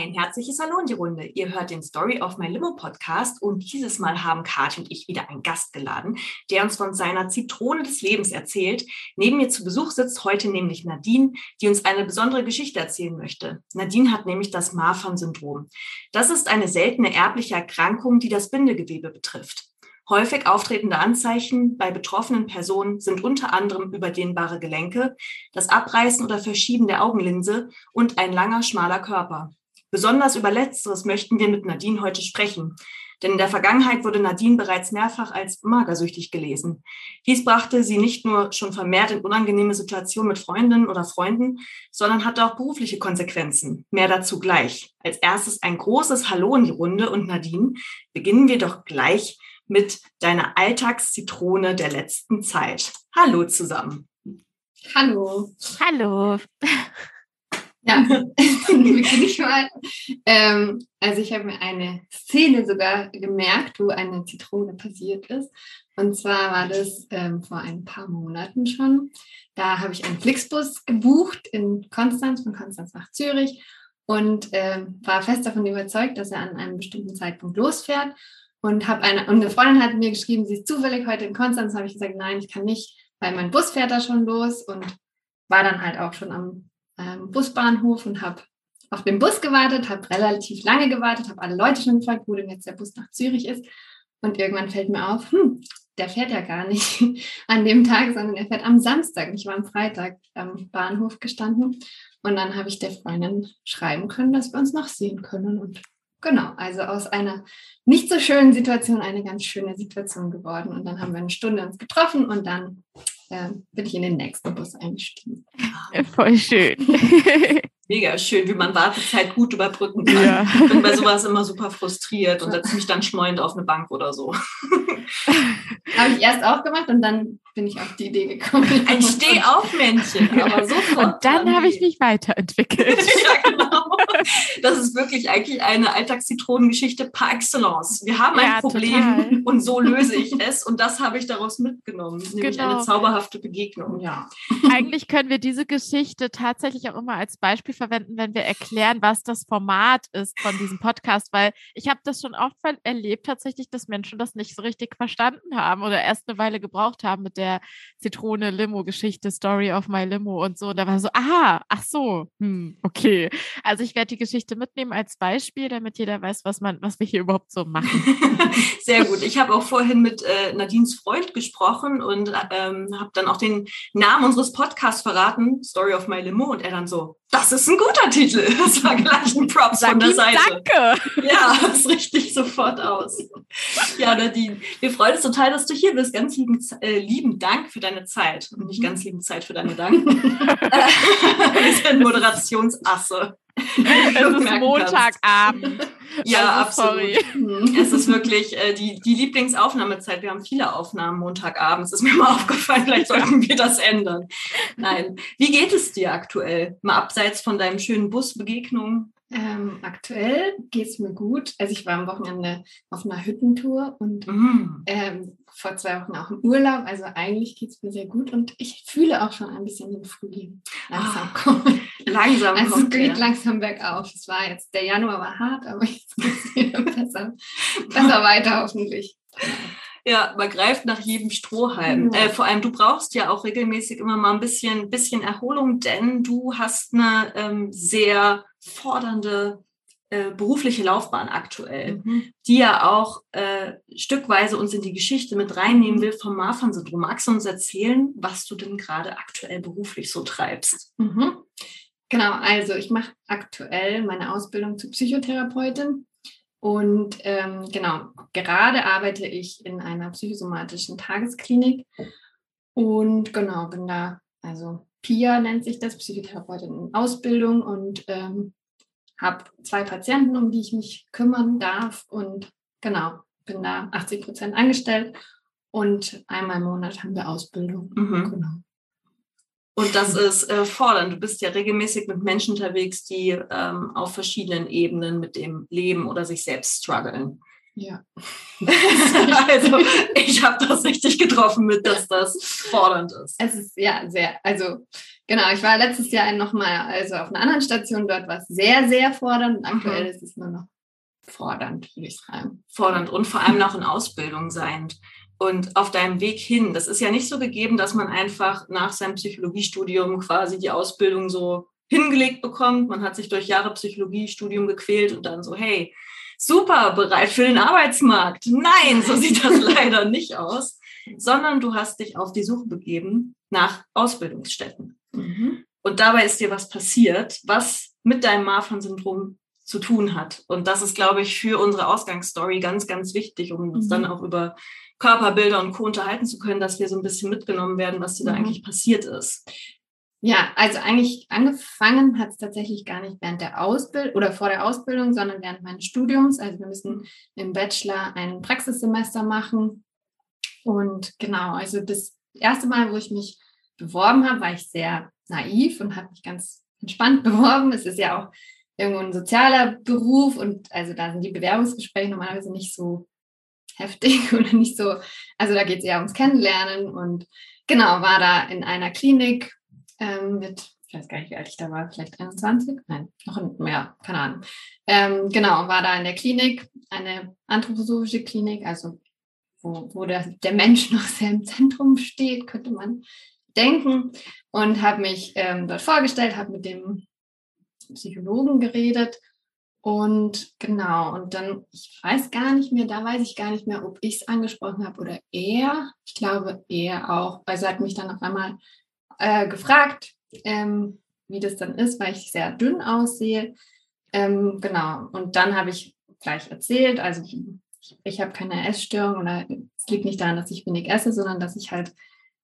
Ein herzliches Hallo in die Runde. Ihr hört den Story of My Limo Podcast und dieses Mal haben Kathi und ich wieder einen Gast geladen, der uns von seiner Zitrone des Lebens erzählt. Neben mir zu Besuch sitzt heute nämlich Nadine, die uns eine besondere Geschichte erzählen möchte. Nadine hat nämlich das Marfan-Syndrom. Das ist eine seltene erbliche Erkrankung, die das Bindegewebe betrifft. Häufig auftretende Anzeichen bei betroffenen Personen sind unter anderem überdehnbare Gelenke, das Abreißen oder Verschieben der Augenlinse und ein langer, schmaler Körper. Besonders über Letzteres möchten wir mit Nadine heute sprechen. Denn in der Vergangenheit wurde Nadine bereits mehrfach als magersüchtig gelesen. Dies brachte sie nicht nur schon vermehrt in unangenehme Situationen mit Freundinnen oder Freunden, sondern hatte auch berufliche Konsequenzen. Mehr dazu gleich. Als erstes ein großes Hallo in die Runde und Nadine, beginnen wir doch gleich mit deiner Alltagszitrone der letzten Zeit. Hallo zusammen. Hallo. Hallo. Ja, beginne ich mal. Ähm, also ich habe mir eine Szene sogar gemerkt, wo eine Zitrone passiert ist. Und zwar war das ähm, vor ein paar Monaten schon. Da habe ich einen Flixbus gebucht in Konstanz, von Konstanz nach Zürich und ähm, war fest davon überzeugt, dass er an einem bestimmten Zeitpunkt losfährt. Und habe eine, und eine Freundin hat mir geschrieben, sie ist zufällig heute in Konstanz. habe ich gesagt, nein, ich kann nicht, weil mein Bus fährt da schon los und war dann halt auch schon am ähm, Busbahnhof und habe auf den Bus gewartet, habe relativ lange gewartet, habe alle Leute schon gefragt, wo denn jetzt der Bus nach Zürich ist. Und irgendwann fällt mir auf, hm, der fährt ja gar nicht an dem Tag, sondern er fährt am Samstag. Ich war am Freitag am Bahnhof gestanden und dann habe ich der Freundin schreiben können, dass wir uns noch sehen können. Und genau, also aus einer nicht so schönen Situation eine ganz schöne Situation geworden. Und dann haben wir eine Stunde uns getroffen und dann äh, bin ich in den nächsten Bus eingestiegen. Ja, voll schön. Mega schön, wie man Wartezeit gut überbrücken kann. Ja. Ich bin bei sowas immer super frustriert und setze mich dann schmollend auf eine Bank oder so. Habe ich erst auch gemacht und dann bin ich auf die Idee gekommen. Ein Stehaufmännchen, aber sofort. Und dann habe ich mich weiterentwickelt. ja, genau. Das ist wirklich eigentlich eine Alltagszitronengeschichte par excellence. Wir haben ein Problem total. und so löse ich es und das habe ich daraus mitgenommen, nämlich genau. eine zauberhafte Begegnung. Ja. Eigentlich können wir diese Geschichte tatsächlich auch immer als Beispiel verwenden, wenn wir erklären, was das Format ist von diesem Podcast, weil ich habe das schon oft erlebt tatsächlich, dass Menschen das nicht so richtig verstanden haben oder erst eine Weile gebraucht haben mit der Zitrone-Limo-Geschichte, Story of My Limo und so. Und da war so, aha, ach so, hm, okay. Also ich werde die Geschichte mitnehmen als Beispiel, damit jeder weiß, was man, was wir hier überhaupt so machen. Sehr gut. Ich habe auch vorhin mit äh, Nadines Freund gesprochen und ähm, habe dann auch den Namen unseres Podcasts verraten, Story of My Limo, und er dann so, das ist ein guter Titel. Das war gleich ein Props Sag von der Seite. Danke. Ja, das richtig sofort aus. Ja, Nadine, wir freuen uns total, dass du hier bist. Ganz lieben, äh, lieben Dank für deine Zeit und nicht ganz lieben Zeit für deine Dank. wir sind Moderationsasse. Es ist Montagabend. Ja, also, absolut. Sorry. Mhm. Es ist wirklich äh, die, die Lieblingsaufnahmezeit. Wir haben viele Aufnahmen Montagabends. Ist mir mal aufgefallen, vielleicht sollten wir das ändern. Nein. Wie geht es dir aktuell? Mal abseits von deinem schönen Busbegegnung? Ähm, aktuell geht es mir gut. Also ich war am Wochenende auf einer Hüttentour und mm. ähm, vor zwei Wochen auch im Urlaub. Also eigentlich geht es mir sehr gut und ich fühle auch schon ein bisschen den Frühling langsam oh, kommen. Langsam also kommt es geht ja. langsam bergauf. Es war jetzt, der Januar war hart, aber jetzt geht es wieder besser, besser weiter hoffentlich. Ja, man greift nach jedem Strohhalm. Ja. Äh, vor allem, du brauchst ja auch regelmäßig immer mal ein bisschen, bisschen Erholung, denn du hast eine ähm, sehr fordernde äh, berufliche Laufbahn aktuell, mhm. die ja auch äh, stückweise uns in die Geschichte mit reinnehmen mhm. will vom Marfan-Syndrom. Magst du uns erzählen, was du denn gerade aktuell beruflich so treibst? Mhm. Genau, also ich mache aktuell meine Ausbildung zur Psychotherapeutin und ähm, genau, gerade arbeite ich in einer psychosomatischen Tagesklinik und genau, bin da, also PIA nennt sich das, Psychotherapeutin in Ausbildung und ähm, habe zwei Patienten, um die ich mich kümmern darf und genau, bin da 80 Prozent angestellt und einmal im Monat haben wir Ausbildung. Mhm. Genau. Und das ist äh, fordernd. Du bist ja regelmäßig mit Menschen unterwegs, die ähm, auf verschiedenen Ebenen mit dem Leben oder sich selbst strugglen. Ja. also ich habe das richtig getroffen mit, dass das fordernd ist. Es ist ja sehr, also genau, ich war letztes Jahr nochmal, also auf einer anderen Station, dort war es sehr, sehr fordernd und aktuell mhm. ist es nur noch fordernd, würde ich sagen. Fordernd und vor allem noch in Ausbildung seiend. Und auf deinem Weg hin, das ist ja nicht so gegeben, dass man einfach nach seinem Psychologiestudium quasi die Ausbildung so hingelegt bekommt. Man hat sich durch Jahre Psychologiestudium gequält und dann so, hey, super, bereit für den Arbeitsmarkt. Nein, so sieht das leider nicht aus, sondern du hast dich auf die Suche begeben nach Ausbildungsstätten. Mhm. Und dabei ist dir was passiert, was mit deinem Marfan-Syndrom zu tun hat. Und das ist, glaube ich, für unsere Ausgangsstory ganz, ganz wichtig, um uns mhm. dann auch über Körperbilder und Co. unterhalten zu können, dass wir so ein bisschen mitgenommen werden, was dir da mhm. eigentlich passiert ist. Ja, also eigentlich angefangen hat es tatsächlich gar nicht während der Ausbildung oder vor der Ausbildung, sondern während meines Studiums. Also wir müssen im Bachelor ein Praxissemester machen. Und genau, also das erste Mal, wo ich mich beworben habe, war ich sehr naiv und habe mich ganz entspannt beworben. Es ist ja auch irgendwo ein sozialer Beruf und also da sind die Bewerbungsgespräche normalerweise nicht so heftig oder nicht so, also da geht es eher ums Kennenlernen und genau, war da in einer Klinik ähm, mit, ich weiß gar nicht, wie alt ich da war, vielleicht 21? Nein, noch mehr, keine Ahnung. Ähm, genau, war da in der Klinik, eine anthroposophische Klinik, also wo, wo der, der Mensch noch sehr im Zentrum steht, könnte man denken. Und habe mich ähm, dort vorgestellt, habe mit dem Psychologen geredet. Und genau, und dann, ich weiß gar nicht mehr, da weiß ich gar nicht mehr, ob ich es angesprochen habe oder er. Ich glaube, er auch. Also hat mich dann auf einmal äh, gefragt, ähm, wie das dann ist, weil ich sehr dünn aussehe. Ähm, genau. Und dann habe ich gleich erzählt, also ich, ich habe keine Essstörung oder es liegt nicht daran, dass ich wenig esse, sondern dass ich halt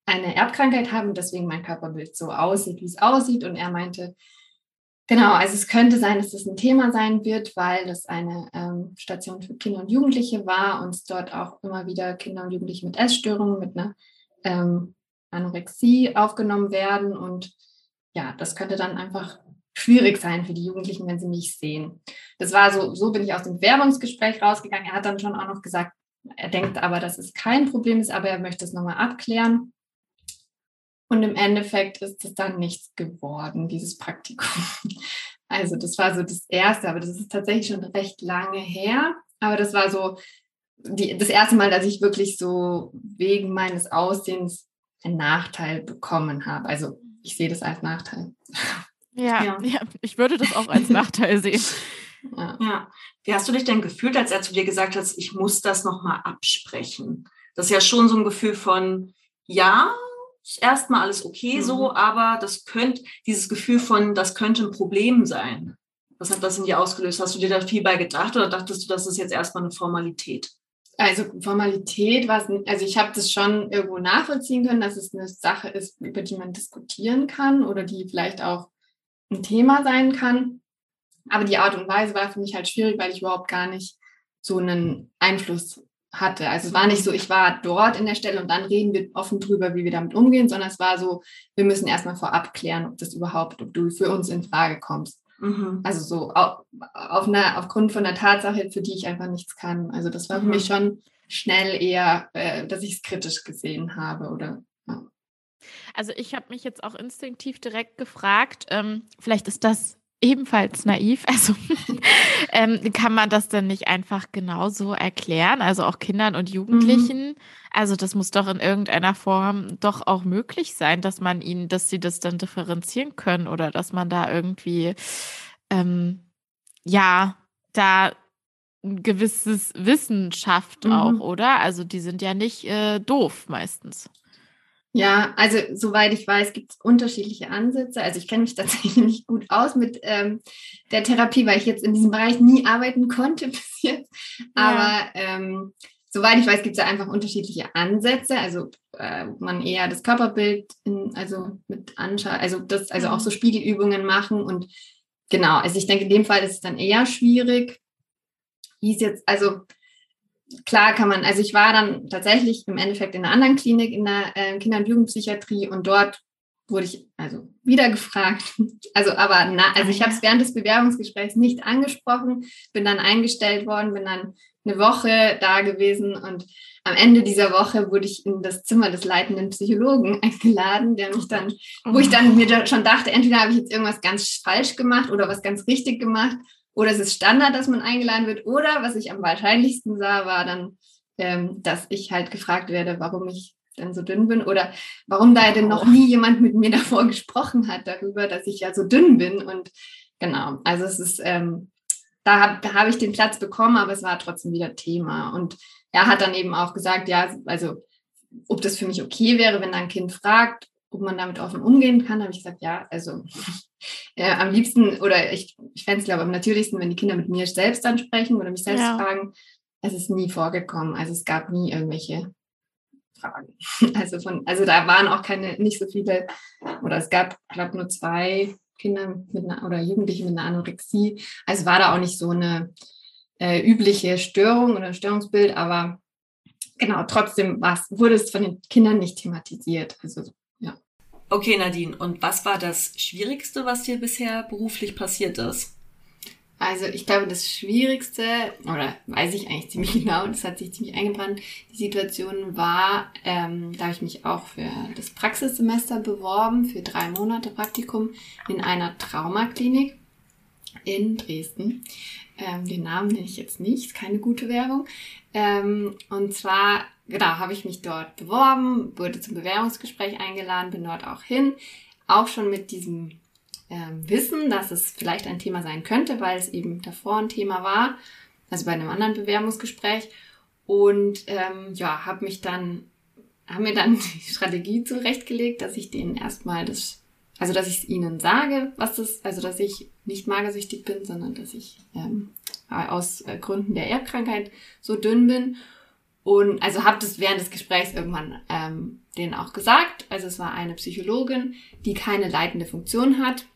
eine Erbkrankheit habe und deswegen mein Körperbild so aussieht, wie es aussieht. Und er meinte, genau, also es könnte sein, dass das ein Thema sein wird, weil das eine ähm, Station für Kinder und Jugendliche war und es dort auch immer wieder Kinder und Jugendliche mit Essstörungen, mit einer ähm, Anorexie aufgenommen werden. Und ja, das könnte dann einfach schwierig sein für die Jugendlichen, wenn sie mich sehen. Das war so, so bin ich aus dem Bewerbungsgespräch rausgegangen. Er hat dann schon auch noch gesagt, er denkt aber, dass es kein Problem ist, aber er möchte es nochmal abklären. Und im Endeffekt ist es dann nichts geworden, dieses Praktikum. Also das war so das Erste, aber das ist tatsächlich schon recht lange her. Aber das war so die, das erste Mal, dass ich wirklich so wegen meines Aussehens einen Nachteil bekommen habe. Also ich sehe das als Nachteil. Ja, ja. ja ich würde das auch als Nachteil sehen. Ja. ja. Wie hast du dich denn gefühlt, als er zu dir gesagt hat, ich muss das nochmal absprechen? Das ist ja schon so ein Gefühl von, ja, ist erstmal alles okay mhm. so, aber das könnte, dieses Gefühl von, das könnte ein Problem sein. Was hat das in dir ausgelöst? Hast du dir da viel bei gedacht oder dachtest du, das ist jetzt erstmal eine Formalität? Also Formalität war also ich habe das schon irgendwo nachvollziehen können, dass es eine Sache ist, über die man diskutieren kann oder die vielleicht auch ein Thema sein kann. Aber die Art und Weise war für mich halt schwierig, weil ich überhaupt gar nicht so einen Einfluss hatte. Also es war nicht so, ich war dort in der Stelle und dann reden wir offen drüber, wie wir damit umgehen, sondern es war so, wir müssen erstmal vorab klären, ob das überhaupt, ob du für uns in Frage kommst. Mhm. Also so auf, auf einer, aufgrund von der Tatsache, für die ich einfach nichts kann. Also das war mhm. für mich schon schnell eher, äh, dass ich es kritisch gesehen habe oder ja. Also ich habe mich jetzt auch instinktiv direkt gefragt, ähm, vielleicht ist das ebenfalls naiv. Also ähm, kann man das denn nicht einfach genauso erklären? Also auch Kindern und Jugendlichen. Mhm. Also das muss doch in irgendeiner Form doch auch möglich sein, dass man ihnen, dass sie das dann differenzieren können oder dass man da irgendwie ähm, ja da ein gewisses Wissen schafft mhm. auch, oder? Also die sind ja nicht äh, doof meistens. Ja, also soweit ich weiß, gibt es unterschiedliche Ansätze. Also ich kenne mich tatsächlich nicht gut aus mit ähm, der Therapie, weil ich jetzt in diesem Bereich nie arbeiten konnte bis jetzt. Aber ja. ähm, soweit ich weiß, gibt es ja einfach unterschiedliche Ansätze. Also äh, man eher das Körperbild in, also mit anschaut, also das, also auch so mhm. Spiegelübungen machen und genau, also ich denke, in dem Fall ist es dann eher schwierig. Wie es jetzt, also klar kann man, also ich war dann tatsächlich im Endeffekt in einer anderen Klinik in der äh, Kinder- und Jugendpsychiatrie und dort wurde ich also wieder gefragt. Also aber na, also ich habe es während des Bewerbungsgesprächs nicht angesprochen, bin dann eingestellt worden, bin dann eine Woche da gewesen und am Ende dieser Woche wurde ich in das Zimmer des leitenden Psychologen eingeladen, der mich dann, wo ich dann mir schon dachte, entweder habe ich jetzt irgendwas ganz falsch gemacht oder was ganz richtig gemacht oder es ist Standard, dass man eingeladen wird. Oder was ich am wahrscheinlichsten sah, war dann, ähm, dass ich halt gefragt werde, warum ich denn so dünn bin oder warum da denn noch nie jemand mit mir davor gesprochen hat darüber, dass ich ja so dünn bin. Und genau, also es ist ähm, da habe da hab ich den Platz bekommen, aber es war trotzdem wieder Thema. Und er hat dann eben auch gesagt, ja, also ob das für mich okay wäre, wenn ein Kind fragt, ob man damit offen umgehen kann, habe ich gesagt, ja, also äh, am liebsten oder ich, ich fände es, glaube ich, am natürlichsten, wenn die Kinder mit mir selbst dann sprechen oder mich selbst ja. fragen. Es ist nie vorgekommen. Also es gab nie irgendwelche Fragen. Also von, also da waren auch keine, nicht so viele, oder es gab, glaube nur zwei Kinder mit einer, oder Jugendliche mit einer Anorexie. Also war da auch nicht so eine äh, übliche Störung oder Störungsbild, aber genau, trotzdem wurde es von den Kindern nicht thematisiert. Also. Okay, Nadine, und was war das Schwierigste, was dir bisher beruflich passiert ist? Also ich glaube, das Schwierigste, oder weiß ich eigentlich ziemlich genau, das hat sich ziemlich eingebrannt, die Situation war, ähm, da habe ich mich auch für das Praxissemester beworben, für drei Monate Praktikum in einer Traumaklinik in Dresden. Ähm, den Namen nenne ich jetzt nicht, keine gute Werbung. Ähm, und zwar, genau, habe ich mich dort beworben, wurde zum Bewerbungsgespräch eingeladen, bin dort auch hin, auch schon mit diesem ähm, wissen, dass es vielleicht ein Thema sein könnte, weil es eben davor ein Thema war, also bei einem anderen Bewerbungsgespräch. Und ähm, ja, habe mich dann, haben mir dann die Strategie zurechtgelegt, dass ich denen erstmal das, also dass ich ihnen sage, was das, also dass ich nicht magersüchtig bin, sondern dass ich ähm, aus äh, Gründen der Erbkrankheit so dünn bin. Und also habe das während des Gesprächs irgendwann ähm, denen auch gesagt. Also es war eine Psychologin, die keine leitende Funktion hat,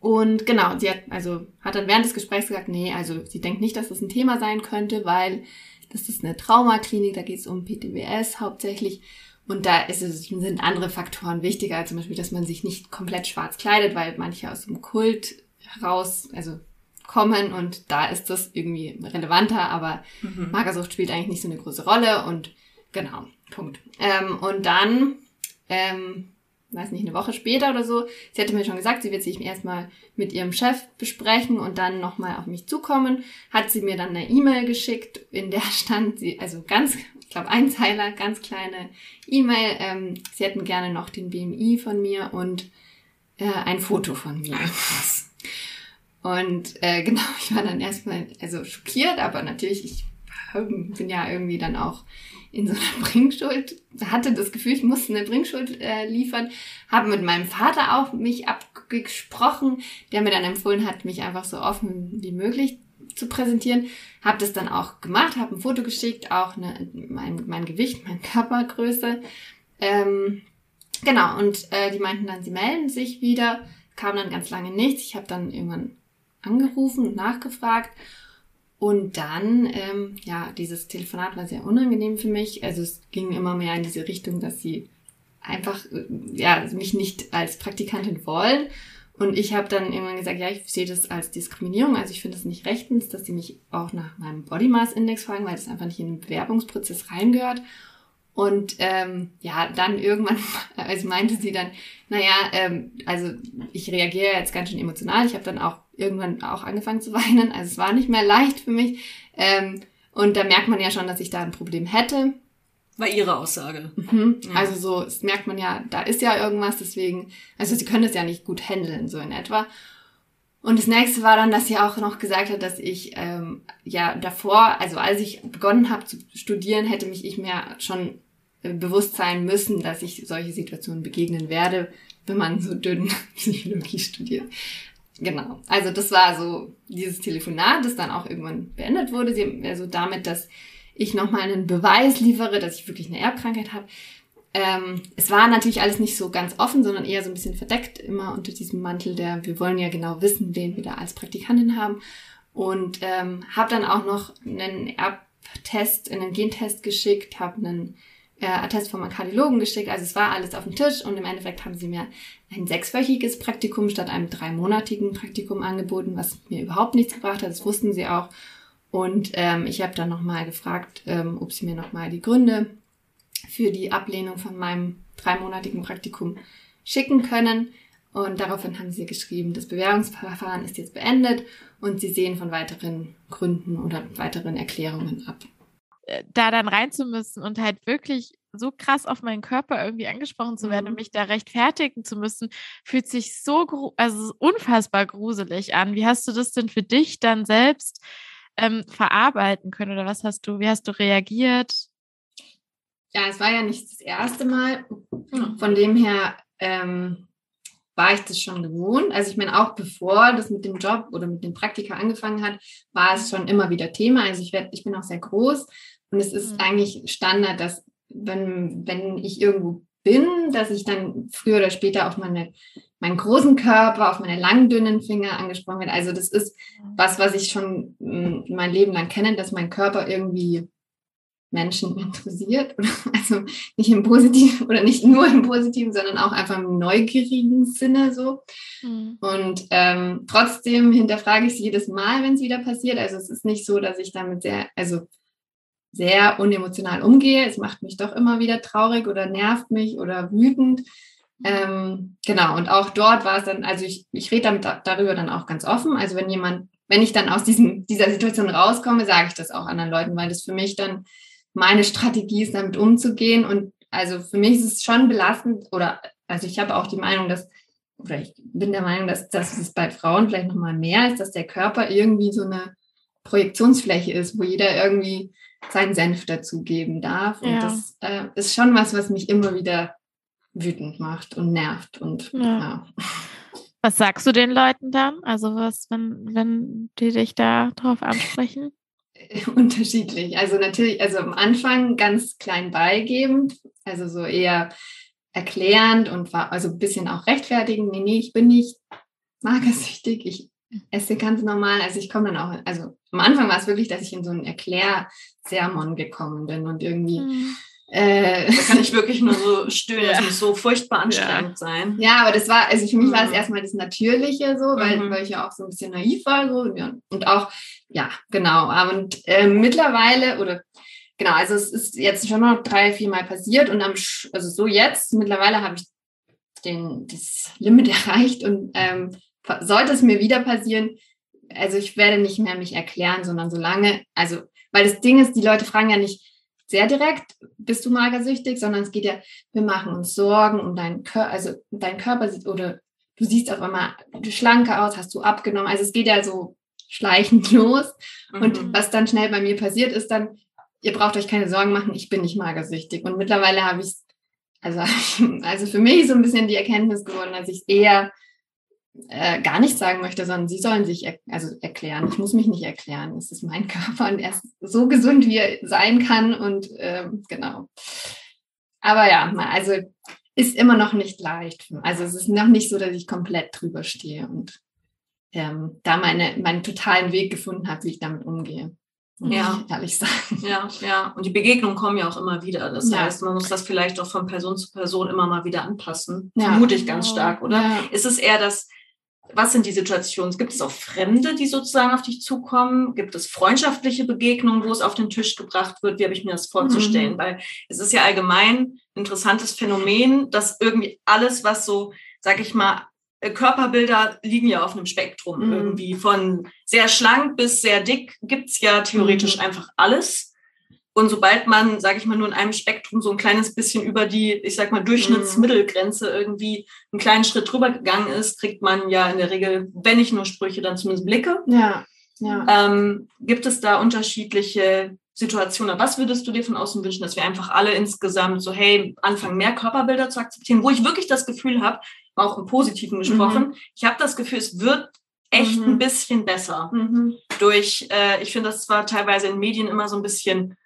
und genau, sie hat, also, hat dann während des Gesprächs gesagt, nee, also sie denkt nicht, dass das ein Thema sein könnte, weil das ist eine Traumaklinik, da geht es um PTBS hauptsächlich. Und da ist es, sind andere Faktoren wichtiger, zum Beispiel, dass man sich nicht komplett schwarz kleidet, weil manche aus dem Kult heraus, also kommen und da ist das irgendwie relevanter, aber mhm. Magersucht spielt eigentlich nicht so eine große Rolle und genau, Punkt. Ähm, und dann ähm, weiß nicht, eine Woche später oder so. Sie hatte mir schon gesagt, sie wird sich erstmal mit ihrem Chef besprechen und dann nochmal auf mich zukommen. Hat sie mir dann eine E-Mail geschickt, in der stand sie, also ganz, ich glaube, ein Zeiler, ganz kleine E-Mail. Ähm, sie hätten gerne noch den BMI von mir und äh, ein Foto von mir. Und äh, genau, ich war dann erstmal also schockiert, aber natürlich, ich bin ja irgendwie dann auch in so einer Bringschuld, hatte das Gefühl, ich musste eine Bringschuld äh, liefern, habe mit meinem Vater auch mich abgesprochen, der mir dann empfohlen hat, mich einfach so offen wie möglich zu präsentieren. Habe das dann auch gemacht, habe ein Foto geschickt, auch eine, mein, mein Gewicht, meine Körpergröße. Ähm, genau, und äh, die meinten dann, sie melden sich wieder, kam dann ganz lange nichts. Ich habe dann irgendwann angerufen und nachgefragt und dann, ähm, ja, dieses Telefonat war sehr unangenehm für mich. Also es ging immer mehr in diese Richtung, dass sie einfach, äh, ja, mich nicht als Praktikantin wollen. Und ich habe dann irgendwann gesagt, ja, ich sehe das als Diskriminierung. Also ich finde es nicht rechtens, dass sie mich auch nach meinem Body Mass Index fragen, weil das einfach nicht in den Bewerbungsprozess reingehört. Und ähm, ja, dann irgendwann, also meinte sie dann, naja, ähm, also ich reagiere jetzt ganz schön emotional. Ich habe dann auch irgendwann auch angefangen zu weinen. Also es war nicht mehr leicht für mich. Ähm, und da merkt man ja schon, dass ich da ein Problem hätte. War ihre Aussage. Mhm. Ja. Also so, es merkt man ja, da ist ja irgendwas, deswegen, also sie können das ja nicht gut handeln, so in etwa. Und das nächste war dann, dass sie auch noch gesagt hat, dass ich ähm, ja davor, also als ich begonnen habe zu studieren, hätte mich ich mir schon bewusst sein müssen, dass ich solche Situationen begegnen werde, wenn man so dünn Psychologie studiert. Genau. Also das war so dieses Telefonat, das dann auch irgendwann beendet wurde. Sie, also damit, dass ich nochmal einen Beweis liefere, dass ich wirklich eine Erbkrankheit habe. Ähm, es war natürlich alles nicht so ganz offen, sondern eher so ein bisschen verdeckt, immer unter diesem Mantel der, wir wollen ja genau wissen, wen wir da als Praktikantin haben. Und ähm, habe dann auch noch einen Erbtest, einen Gentest geschickt, habe einen äh, Attest vom Kardiologen geschickt. Also es war alles auf dem Tisch und im Endeffekt haben sie mir ein sechswöchiges Praktikum statt einem dreimonatigen Praktikum angeboten, was mir überhaupt nichts gebracht hat. Das wussten sie auch. Und ähm, ich habe dann nochmal gefragt, ähm, ob sie mir nochmal die Gründe für die Ablehnung von meinem dreimonatigen Praktikum schicken können. Und daraufhin haben sie geschrieben, das Bewerbungsverfahren ist jetzt beendet und sie sehen von weiteren Gründen oder weiteren Erklärungen ab. Da dann rein zu müssen und halt wirklich so krass auf meinen Körper irgendwie angesprochen zu werden mhm. und mich da rechtfertigen zu müssen, fühlt sich so, also unfassbar gruselig an. Wie hast du das denn für dich dann selbst ähm, verarbeiten können oder was hast du, wie hast du reagiert? Ja, es war ja nicht das erste Mal. Von dem her ähm, war ich das schon gewohnt. Also ich meine, auch bevor das mit dem Job oder mit dem Praktika angefangen hat, war es schon immer wieder Thema. Also ich, werd, ich bin auch sehr groß und es ist mhm. eigentlich Standard, dass wenn, wenn ich irgendwo bin, dass ich dann früher oder später auf meine, meinen großen Körper, auf meine langen, dünnen Finger angesprochen werde. Also das ist was, was ich schon mm, mein Leben lang kenne, dass mein Körper irgendwie Menschen interessiert. Also nicht im positiven oder nicht nur im positiven, sondern auch einfach im neugierigen Sinne so. Mhm. Und ähm, trotzdem hinterfrage ich es jedes Mal, wenn es wieder passiert. Also es ist nicht so, dass ich damit sehr, also sehr unemotional umgehe. Es macht mich doch immer wieder traurig oder nervt mich oder wütend. Ähm, genau, und auch dort war es dann, also ich, ich rede damit darüber dann auch ganz offen. Also wenn jemand, wenn ich dann aus diesem, dieser Situation rauskomme, sage ich das auch anderen Leuten, weil das für mich dann meine Strategie ist, damit umzugehen. Und also für mich ist es schon belastend, oder also ich habe auch die Meinung, dass, oder ich bin der Meinung, dass, dass es bei Frauen vielleicht nochmal mehr ist, dass der Körper irgendwie so eine Projektionsfläche ist, wo jeder irgendwie seinen Senf dazugeben darf. Und ja. das äh, ist schon was, was mich immer wieder wütend macht und nervt. Und ja. ja. Was sagst du den Leuten dann? Also was, wenn, wenn die dich da drauf ansprechen? Unterschiedlich. Also natürlich, also am Anfang ganz klein beigebend, also so eher erklärend und war also ein bisschen auch rechtfertigend. Nee, nee, ich bin nicht magersüchtig, ich esse ganz normal. Also ich komme dann auch, also am Anfang war es wirklich, dass ich in so einen Erklärsermon gekommen bin und irgendwie. Mhm. Äh, da kann ich wirklich nur so stöhnen, das muss so furchtbar anstrengend ja. sein. Ja, aber das war, also für mich war es mhm. erstmal das Natürliche so, weil, mhm. weil ich ja auch so ein bisschen naiv war so ja, und auch, ja, genau. Und äh, mittlerweile oder genau, also es ist jetzt schon noch drei, vier Mal passiert und am, also so jetzt, mittlerweile habe ich den, das Limit erreicht und ähm, sollte es mir wieder passieren, also ich werde nicht mehr mich erklären, sondern solange, also, weil das Ding ist, die Leute fragen ja nicht sehr direkt, bist du magersüchtig, sondern es geht ja, wir machen uns Sorgen um deinen Körper, also dein Körper sieht, oder du siehst auf einmal schlanker aus, hast du abgenommen, also es geht ja so schleichend los. Mhm. Und was dann schnell bei mir passiert, ist dann, ihr braucht euch keine Sorgen machen, ich bin nicht magersüchtig. Und mittlerweile habe ich, also, also für mich so ein bisschen die Erkenntnis geworden, dass ich eher äh, gar nichts sagen möchte, sondern sie sollen sich er also erklären. Ich muss mich nicht erklären. Es ist mein Körper und er ist so gesund, wie er sein kann. Und ähm, genau. Aber ja, also ist immer noch nicht leicht. Also es ist noch nicht so, dass ich komplett drüber stehe und ähm, da meine, meinen totalen Weg gefunden habe, wie ich damit umgehe. Ja, ehrlich sagen. Ja, ja. Und die Begegnungen kommen ja auch immer wieder. Das ja. heißt, man muss das vielleicht auch von Person zu Person immer mal wieder anpassen. Ja. Vermute ich ganz stark, oder? Ja. Ist es eher das, was sind die Situationen? Gibt es auch Fremde, die sozusagen auf dich zukommen? Gibt es freundschaftliche Begegnungen, wo es auf den Tisch gebracht wird? Wie habe ich mir das vorzustellen? Mhm. Weil es ist ja allgemein ein interessantes Phänomen, dass irgendwie alles, was so, sag ich mal, äh, Körperbilder liegen ja auf einem Spektrum mhm. irgendwie. Von sehr schlank bis sehr dick gibt's ja theoretisch mhm. einfach alles. Und sobald man, sage ich mal, nur in einem Spektrum so ein kleines bisschen über die, ich sag mal, Durchschnittsmittelgrenze irgendwie einen kleinen Schritt drüber gegangen ist, kriegt man ja in der Regel, wenn nicht nur Sprüche, dann zumindest Blicke. Ja. ja. Ähm, gibt es da unterschiedliche Situationen? Was würdest du dir von außen wünschen, dass wir einfach alle insgesamt so, hey, anfangen, mehr Körperbilder zu akzeptieren, wo ich wirklich das Gefühl habe, auch im Positiven gesprochen, mhm. ich habe das Gefühl, es wird echt mhm. ein bisschen besser. Mhm. Durch, äh, ich finde das zwar teilweise in Medien immer so ein bisschen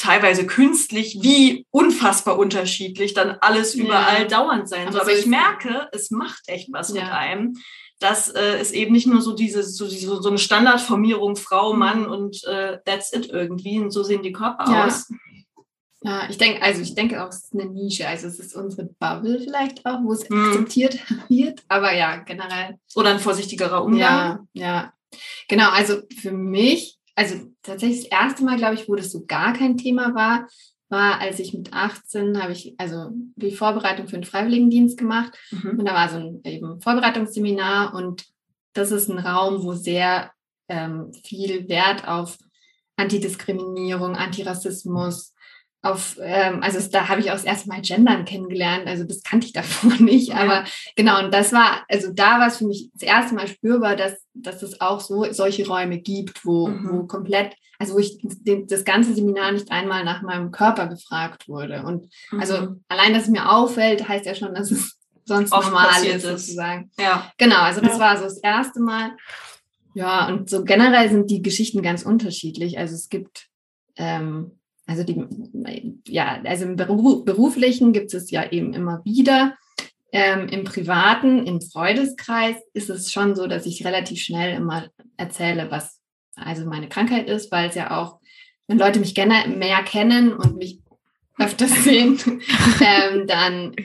teilweise künstlich, wie unfassbar unterschiedlich dann alles überall ja. dauernd sein soll. Aber ich merke, es macht echt was ja. mit einem, dass äh, es eben nicht nur so diese so, diese, so eine Standardformierung Frau, mhm. Mann und äh, that's it irgendwie und so sehen die Körper ja. aus. Ja, ich denke, also ich denke auch, es ist eine Nische. Also es ist unsere Bubble vielleicht auch, wo es hm. akzeptiert wird. Aber ja, generell. Oder ein vorsichtiger Umgang. Ja, ja. Genau, also für mich also tatsächlich das erste Mal, glaube ich, wo das so gar kein Thema war, war, als ich mit 18 habe ich also die Vorbereitung für den Freiwilligendienst gemacht. Mhm. Und da war so ein eben Vorbereitungsseminar und das ist ein Raum, wo sehr ähm, viel Wert auf Antidiskriminierung, Antirassismus, auf, ähm, also da habe ich auch das erste Mal Gendern kennengelernt, also das kannte ich davor nicht, ja. aber genau, und das war, also da war es für mich das erste Mal spürbar, dass, dass es auch so solche Räume gibt, wo, mhm. wo komplett, also wo ich den, das ganze Seminar nicht einmal nach meinem Körper gefragt wurde. Und also mhm. also allein, dass es mir auffällt, heißt ja schon, dass es sonst Oft normal ist, sozusagen. Ja. Genau, also das ja. war so das erste Mal. Ja, und so generell sind die Geschichten ganz unterschiedlich. Also es gibt ähm, also die, ja, also im beruflichen gibt es ja eben immer wieder. Ähm, Im privaten, im Freudeskreis ist es schon so, dass ich relativ schnell immer erzähle, was also meine Krankheit ist, weil es ja auch, wenn Leute mich gerne mehr kennen und mich öfters sehen, ähm, dann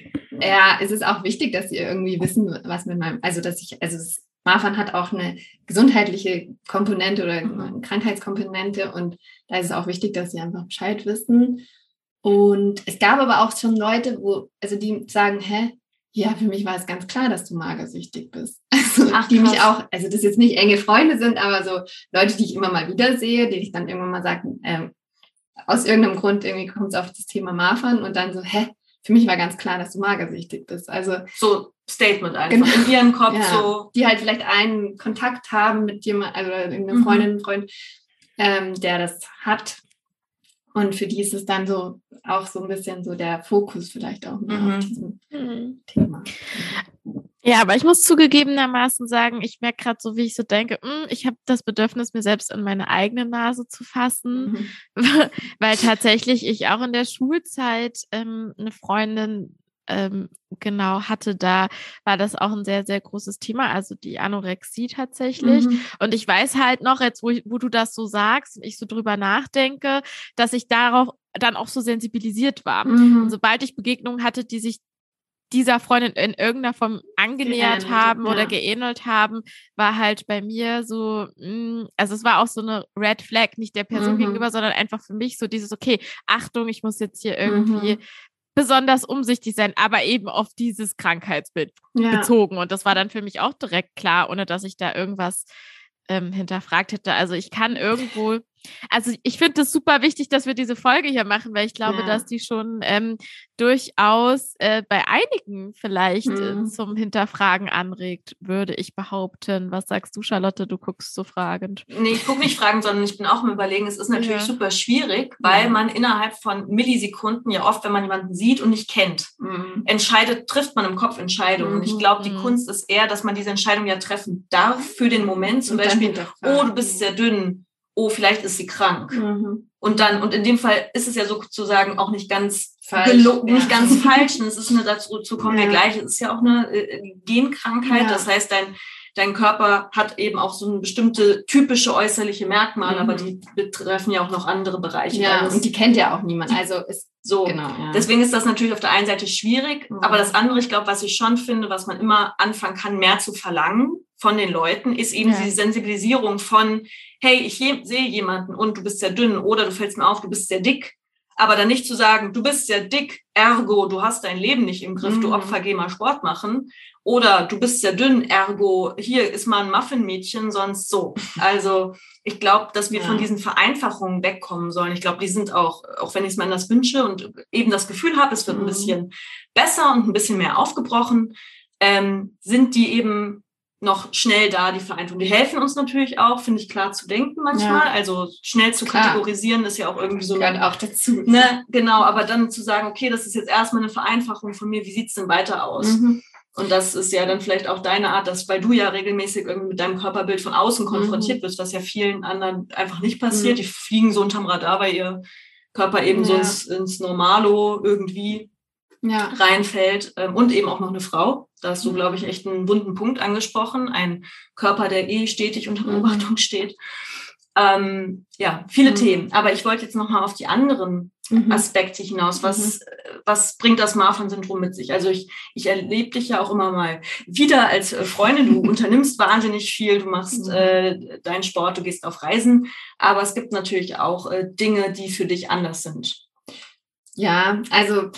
ja, ist es auch wichtig, dass sie irgendwie wissen, was mit meinem, also dass ich, also es Marfan hat auch eine gesundheitliche Komponente oder eine mhm. Krankheitskomponente und da ist es auch wichtig, dass sie einfach Bescheid wissen. Und es gab aber auch schon Leute, wo, also die sagen, hä, ja, für mich war es ganz klar, dass du magersüchtig bist. Also Ach, die mich auch, also das jetzt nicht enge Freunde sind, aber so Leute, die ich immer mal wieder sehe, die ich dann irgendwann mal sagen, ähm, aus irgendeinem Grund irgendwie kommt es auf das Thema Marfan und dann so, hä, für mich war ganz klar, dass du magersüchtig bist. Also so Statement einfach genau. in ihrem Kopf ja. so. Die halt vielleicht einen Kontakt haben mit jemand, also irgendeine Freundin, mhm. Freund, ähm, der das hat. Und für die ist es dann so auch so ein bisschen so der Fokus vielleicht auch mhm. auf diesem mhm. Thema. Ja, aber ich muss zugegebenermaßen sagen, ich merke gerade so, wie ich so denke, mh, hm, ich habe das Bedürfnis, mir selbst in meine eigene Nase zu fassen, mhm. weil tatsächlich ich auch in der Schulzeit ähm, eine Freundin ähm, genau hatte, da war das auch ein sehr, sehr großes Thema, also die Anorexie tatsächlich. Mhm. Und ich weiß halt noch, jetzt wo, ich, wo du das so sagst und ich so drüber nachdenke, dass ich darauf dann auch so sensibilisiert war. Mhm. Und sobald ich Begegnungen hatte, die sich dieser Freundin in irgendeiner Form angenähert geähnelt, haben ja. oder geähnelt haben, war halt bei mir so, mh, mm, also es war auch so eine Red Flag, nicht der Person mhm. gegenüber, sondern einfach für mich so dieses, okay, Achtung, ich muss jetzt hier irgendwie mhm. besonders umsichtig sein, aber eben auf dieses Krankheitsbild ja. bezogen. Und das war dann für mich auch direkt klar, ohne dass ich da irgendwas ähm, hinterfragt hätte. Also ich kann irgendwo also ich finde es super wichtig, dass wir diese Folge hier machen, weil ich glaube, ja. dass die schon ähm, durchaus äh, bei einigen vielleicht äh, mhm. äh, zum Hinterfragen anregt, würde ich behaupten. Was sagst du, Charlotte? Du guckst so fragend. Nee, ich gucke nicht fragend, sondern ich bin auch im Überlegen. Es ist natürlich ja. super schwierig, weil ja. man innerhalb von Millisekunden ja oft, wenn man jemanden sieht und nicht kennt, mhm. entscheidet, trifft man im Kopf Entscheidungen. Mhm. Und ich glaube, die mhm. Kunst ist eher, dass man diese Entscheidung ja treffen darf für den Moment. Zum und Beispiel, oh, du bist sehr dünn oh, vielleicht ist sie krank. Mhm. Und dann, und in dem Fall ist es ja sozusagen auch nicht ganz falsch, ja. nicht ganz falsch. Und es ist eine, dazu kommen ja. wir gleich, es ist ja auch eine äh, Genkrankheit. Ja. Das heißt, dein, dein Körper hat eben auch so eine bestimmte typische äußerliche Merkmale, mhm. aber die betreffen ja auch noch andere Bereiche. Ja, und die kennt ja auch niemand. Also ist so. Genau, ja. Deswegen ist das natürlich auf der einen Seite schwierig, mhm. aber das andere, ich glaube, was ich schon finde, was man immer anfangen kann, mehr zu verlangen von den Leuten, ist eben ja. die Sensibilisierung von, hey, ich sehe jemanden und du bist sehr dünn oder du fällst mir auf, du bist sehr dick. Aber dann nicht zu sagen, du bist sehr dick, ergo, du hast dein Leben nicht im Griff, mhm. du Opfer, geh mal Sport machen. Oder du bist sehr dünn, ergo, hier ist mal ein Muffinmädchen, sonst so. Also ich glaube, dass wir ja. von diesen Vereinfachungen wegkommen sollen. Ich glaube, die sind auch, auch wenn ich es mir anders wünsche und eben das Gefühl habe, es wird mhm. ein bisschen besser und ein bisschen mehr aufgebrochen, ähm, sind die eben noch schnell da, die Vereinfachung. Die helfen uns natürlich auch, finde ich, klar zu denken manchmal. Ja. Also schnell zu klar. kategorisieren ist ja auch irgendwie so. Gehört auch dazu. Ne, genau, aber dann zu sagen, okay, das ist jetzt erstmal eine Vereinfachung von mir, wie sieht es denn weiter aus? Mhm. Und das ist ja dann vielleicht auch deine Art, dass weil du ja regelmäßig irgendwie mit deinem Körperbild von außen konfrontiert mhm. wirst, was ja vielen anderen einfach nicht passiert. Mhm. Die fliegen so unterm Radar, weil ihr Körper eben ja. so ins, ins Normalo irgendwie ja. reinfällt. Ähm, und eben auch noch eine Frau. Da hast du, mhm. glaube ich, echt einen wunden Punkt angesprochen. Ein Körper, der eh stetig unter mhm. Beobachtung steht. Ähm, ja, viele Mhm. Themen. Aber ich wollte jetzt nochmal auf die anderen Mhm. Aspekte hinaus. Was, äh, was bringt das Marfan-Syndrom mit sich? Also ich, ich erlebe dich ja auch immer mal wieder als äh, Freundin. Du unternimmst wahnsinnig viel, du machst Mhm. äh, deinen Sport, du gehst auf Reisen. Aber es gibt natürlich auch äh, Dinge, die für dich anders sind. Ja, also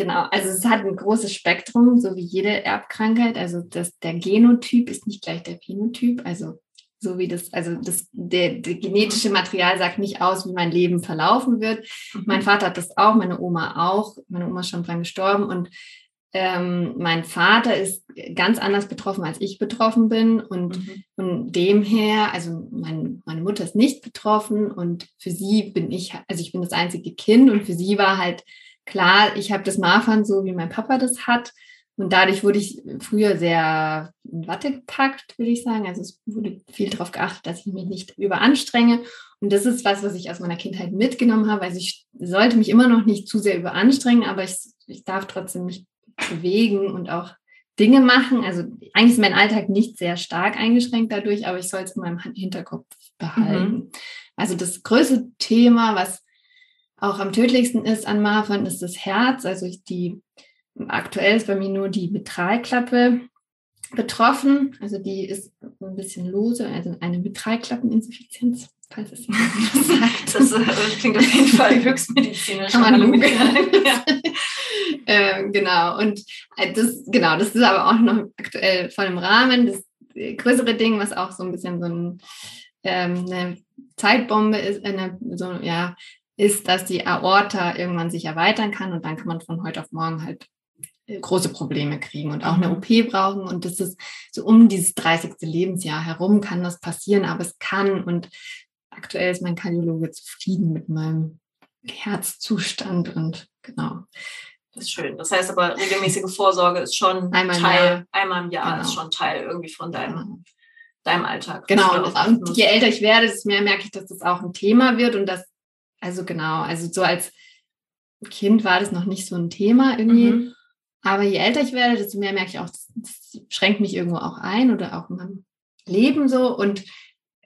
genau, also es hat ein großes Spektrum, so wie jede Erbkrankheit. Also das, der Genotyp ist nicht gleich der Phänotyp. Also so wie das, also das, der, der genetische Material sagt nicht aus, wie mein Leben verlaufen wird. Mein Vater hat das auch, meine Oma auch. Meine Oma ist schon dran gestorben und ähm, mein Vater ist ganz anders betroffen, als ich betroffen bin. Und Mhm. von dem her, also mein, meine Mutter ist nicht betroffen und für sie bin ich, also ich bin das einzige Kind und für sie war halt klar, ich habe das Marfan so, wie mein Papa das hat. Und dadurch wurde ich früher sehr in Watte gepackt, würde ich sagen. Also es wurde viel darauf geachtet, dass ich mich nicht überanstrenge. Und das ist was, was ich aus meiner Kindheit mitgenommen habe. Also ich sollte mich immer noch nicht zu sehr überanstrengen, aber ich, ich darf trotzdem mich bewegen und auch Dinge machen. Also eigentlich ist mein Alltag nicht sehr stark eingeschränkt dadurch, aber ich soll es in meinem Hinterkopf behalten. Also das größte Thema, was auch am tödlichsten ist an Marfan, ist das Herz. Also die aktuell ist bei mir nur die Mitralklappe betroffen. Also die ist ein bisschen lose, also eine Mitralklappeninsuffizienz, falls es jemand sagt. Das äh, klingt auf jeden Fall höchstmedizinisch. Kann man googeln. ja. ähm, genau, und äh, das, genau, das ist aber auch noch aktuell voll im Rahmen. Das äh, größere Ding, was auch so ein bisschen so ein, ähm, eine Zeitbombe ist, eine, so, ja, ist, dass die Aorta irgendwann sich erweitern kann und dann kann man von heute auf morgen halt äh, große Probleme kriegen und auch eine Mhm. OP brauchen. Und das ist so um dieses 30. Lebensjahr herum kann das passieren, aber es kann. Und aktuell ist mein Kardiologe zufrieden mit meinem Herzzustand und genau. Das ist schön. Das heißt aber, regelmäßige Vorsorge ist schon Einmal im Teil, Jahr. einmal im Jahr Genau. ist schon Teil irgendwie von deinem, deinem Alltag. Genau, und, je älter ich werde, desto mehr merke ich, dass das auch ein Thema wird und das, also genau, also so als Kind war das noch nicht so ein Thema irgendwie, Mhm. aber je älter ich werde, desto mehr merke ich auch, das, schränkt mich irgendwo auch ein oder auch in meinem Leben so und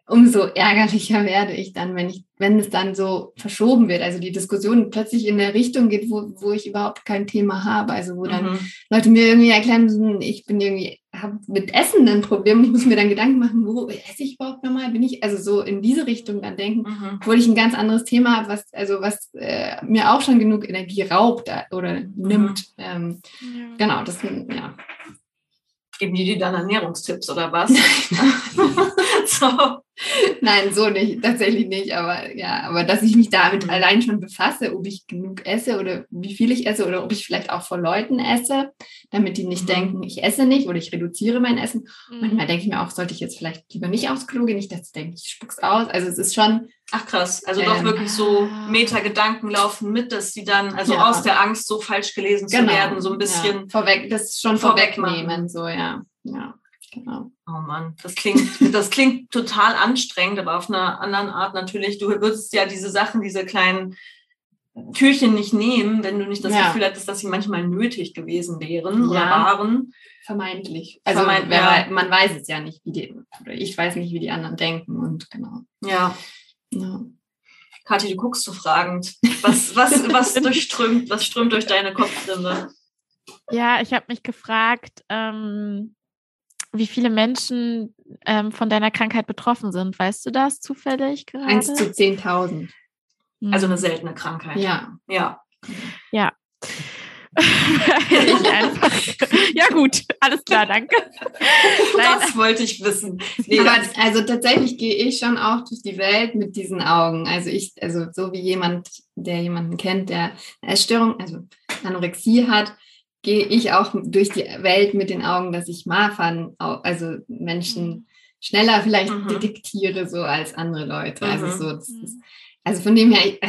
umso ärgerlicher werde ich dann, wenn ich, wenn es dann so verschoben wird, also die Diskussion plötzlich in eine Richtung geht, wo, wo ich überhaupt kein Thema habe, also wo dann Mhm. Leute mir irgendwie erklären müssen, ich bin irgendwie, habe mit Essen ein Problem und ich muss mir dann Gedanken machen, wo esse ich überhaupt nochmal? Bin ich, also so in diese Richtung dann denken, Mhm. obwohl ich ein ganz anderes Thema habe, was, also was äh, mir auch schon genug Energie raubt äh, oder nimmt. Ähm, Ja. genau, das ja. Geben die dir dann Ernährungstipps oder was? so. Nein, so nicht, tatsächlich nicht, aber ja, aber dass ich mich damit Mhm. allein schon befasse, ob ich genug esse oder wie viel ich esse oder ob ich vielleicht auch vor Leuten esse, damit die nicht Mhm. denken, ich esse nicht oder ich reduziere mein Essen. Mhm. Manchmal denke ich mir auch, sollte ich jetzt vielleicht lieber nicht aufs Klo gehen, nicht, dass ich denke, ich spuck's aus. Also es ist schon, Ach krass, also doch Ähm, wirklich so ah. Meta-Gedanken laufen mit, dass die dann, also Ja. aus der Angst, so falsch gelesen zu werden, so ein bisschen. ja, vorweg, das schon vorweg vorwegnehmen, so ja, ja, genau. Oh Mann, das klingt, das klingt total anstrengend, aber auf einer anderen Art natürlich. Du würdest ja diese Sachen, diese kleinen Türchen nicht nehmen, wenn du nicht das Ja. Gefühl hättest, dass sie manchmal nötig gewesen wären oder Ja. waren. Vermeintlich. Also Vermeint- wer, ja. man weiß es ja nicht, wie die, oder ich weiß nicht, wie die anderen denken und genau. Ja, Ja. Kathi, du guckst so fragend. Was, was, was durchströmt, was strömt durch deine Kopfrinde? Ja, ich habe mich gefragt, ähm, wie viele Menschen ähm, von deiner Krankheit betroffen sind. Weißt du das zufällig gerade? 1 zu 10.000. Hm. Also eine seltene Krankheit. Ja. Ja. ich einfach. Ja, gut, alles klar, danke. Nein, Das wollte ich wissen. Nee, Aber das- also tatsächlich gehe ich schon auch durch die Welt mit diesen Augen. Also ich, also so wie jemand, der jemanden kennt, der eine Essstörung, also Anorexie hat, gehe ich auch durch die Welt mit den Augen, dass ich Marfan, also Menschen schneller vielleicht Mhm. detektiere so als andere Leute. Also Mhm. so, das ist, also von dem her, ich,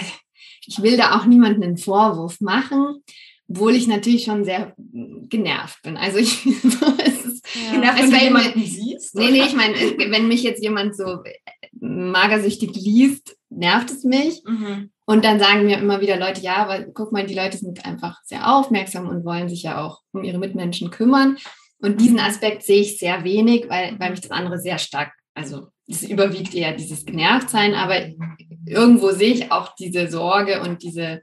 ich will da auch niemandem einen Vorwurf machen, obwohl ich natürlich schon sehr genervt bin. Also ich, so ist es, ja. Genervt, Es wenn du fällt mir- jemanden siehst? Nee, nee, ich meine, wenn mich jetzt jemand so magersüchtig liest, nervt es mich. Mhm. Und dann sagen mir immer wieder Leute, ja, aber guck mal, die Leute sind einfach sehr aufmerksam und wollen sich ja auch um ihre Mitmenschen kümmern. Und diesen Aspekt sehe ich sehr wenig, weil, weil mich das andere sehr stark also es überwiegt eher dieses Genervtsein, aber irgendwo sehe ich auch diese Sorge und diese,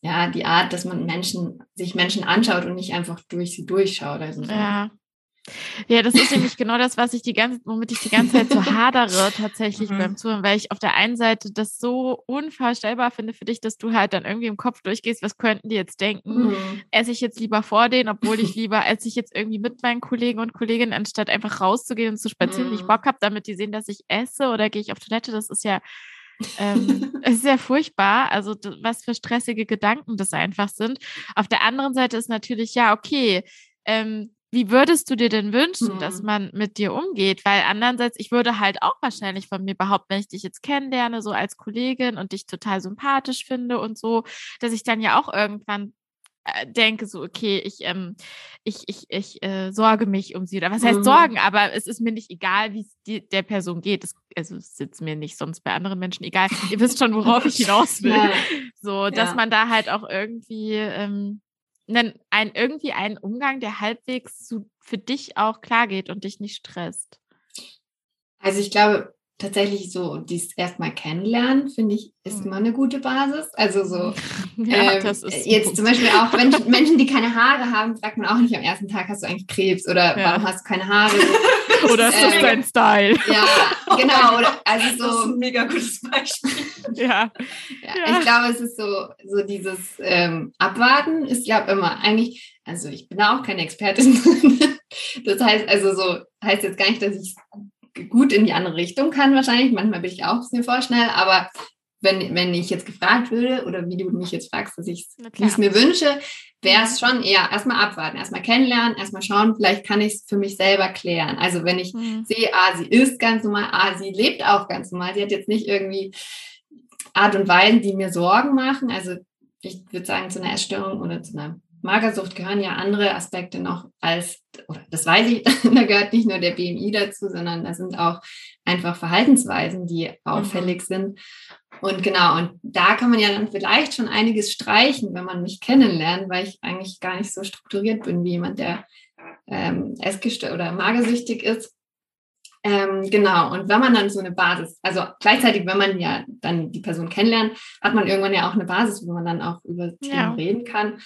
ja, die Art, dass man Menschen, sich Menschen anschaut und nicht einfach durch sie durchschaut. Also so. Ja. Ja, das ist nämlich genau das, was ich die ganze, womit ich die ganze Zeit so hadere tatsächlich mhm. beim Zuhören, weil ich auf der einen Seite das so unvorstellbar finde für dich, dass du halt dann irgendwie im Kopf durchgehst, was könnten die jetzt denken? Mhm. Esse ich jetzt lieber vor denen, obwohl ich lieber esse ich jetzt irgendwie mit meinen Kollegen und Kolleginnen, anstatt einfach rauszugehen und zu spazieren, mhm. wie ich. Bock habe, damit die sehen, dass ich esse oder gehe ich auf Toilette? Das ist ja ähm, es ist ja furchtbar, also was für stressige Gedanken das einfach sind. Auf der anderen Seite ist natürlich, ja, okay, ähm, wie würdest du dir denn wünschen, mhm. dass man mit dir umgeht? Weil andererseits, ich würde halt auch wahrscheinlich von mir behaupten, wenn ich dich jetzt kennenlerne, so als Kollegin und dich total sympathisch finde und so, dass ich dann ja auch irgendwann äh, denke so, okay, ich, ähm, ich, ich, ich äh, sorge mich um sie. Oder was heißt mhm. sorgen? Aber es ist mir nicht egal, wie es der Person geht. Es, also es ist mir nicht sonst bei anderen Menschen egal. Ihr wisst schon, worauf ich hinaus will. Ja. So, dass ja. man da halt auch irgendwie ähm, einen, ein, irgendwie einen Umgang, der halbwegs zu, für dich auch klar geht und dich nicht stresst? Also ich glaube, tatsächlich so dies erstmal kennenlernen, finde ich, ist hm. immer eine gute Basis. Also so ja, ähm, jetzt zum Beispiel auch wenn Menschen, die keine Haare haben, fragt man auch nicht am ersten Tag, hast du eigentlich Krebs oder ja. warum hast du keine Haare? oder ist das dein Style? Ja, genau. Oder, also so, das ist ein mega gutes Beispiel. ja. ja. Ich glaube, es ist so, so dieses ähm, Abwarten ist, glaube immer eigentlich, also ich bin da auch keine Expertin. das heißt, also so heißt jetzt gar nicht, dass ich gut in die andere Richtung kann wahrscheinlich. Manchmal bin ich auch ein bisschen vorschnell, aber wenn, wenn ich jetzt gefragt würde oder wie du mich jetzt fragst, dass ich es mir wünsche, wäre es schon eher erstmal abwarten, erstmal kennenlernen, erstmal schauen, vielleicht kann ich es für mich selber klären. Also wenn ich mhm. sehe, ah, sie ist ganz normal, ah, sie lebt auch ganz normal, sie hat jetzt nicht irgendwie Art und Weisen, die mir Sorgen machen. Also ich würde sagen, zu einer Essstörung oder zu einer Magersucht gehören ja andere Aspekte noch als, oder das weiß ich, da gehört nicht nur der BMI dazu, sondern da sind auch einfach Verhaltensweisen, die auffällig mhm. sind. Und genau, und da kann man ja dann vielleicht schon einiges streichen, wenn man mich kennenlernt, weil ich eigentlich gar nicht so strukturiert bin wie jemand, der ähm, essgestört oder magersüchtig ist. Ähm, genau, und wenn man dann so eine Basis, also gleichzeitig, wenn man ja dann die Person kennenlernt, hat man irgendwann ja auch eine Basis, wo man dann auch über Themen ja. reden kann.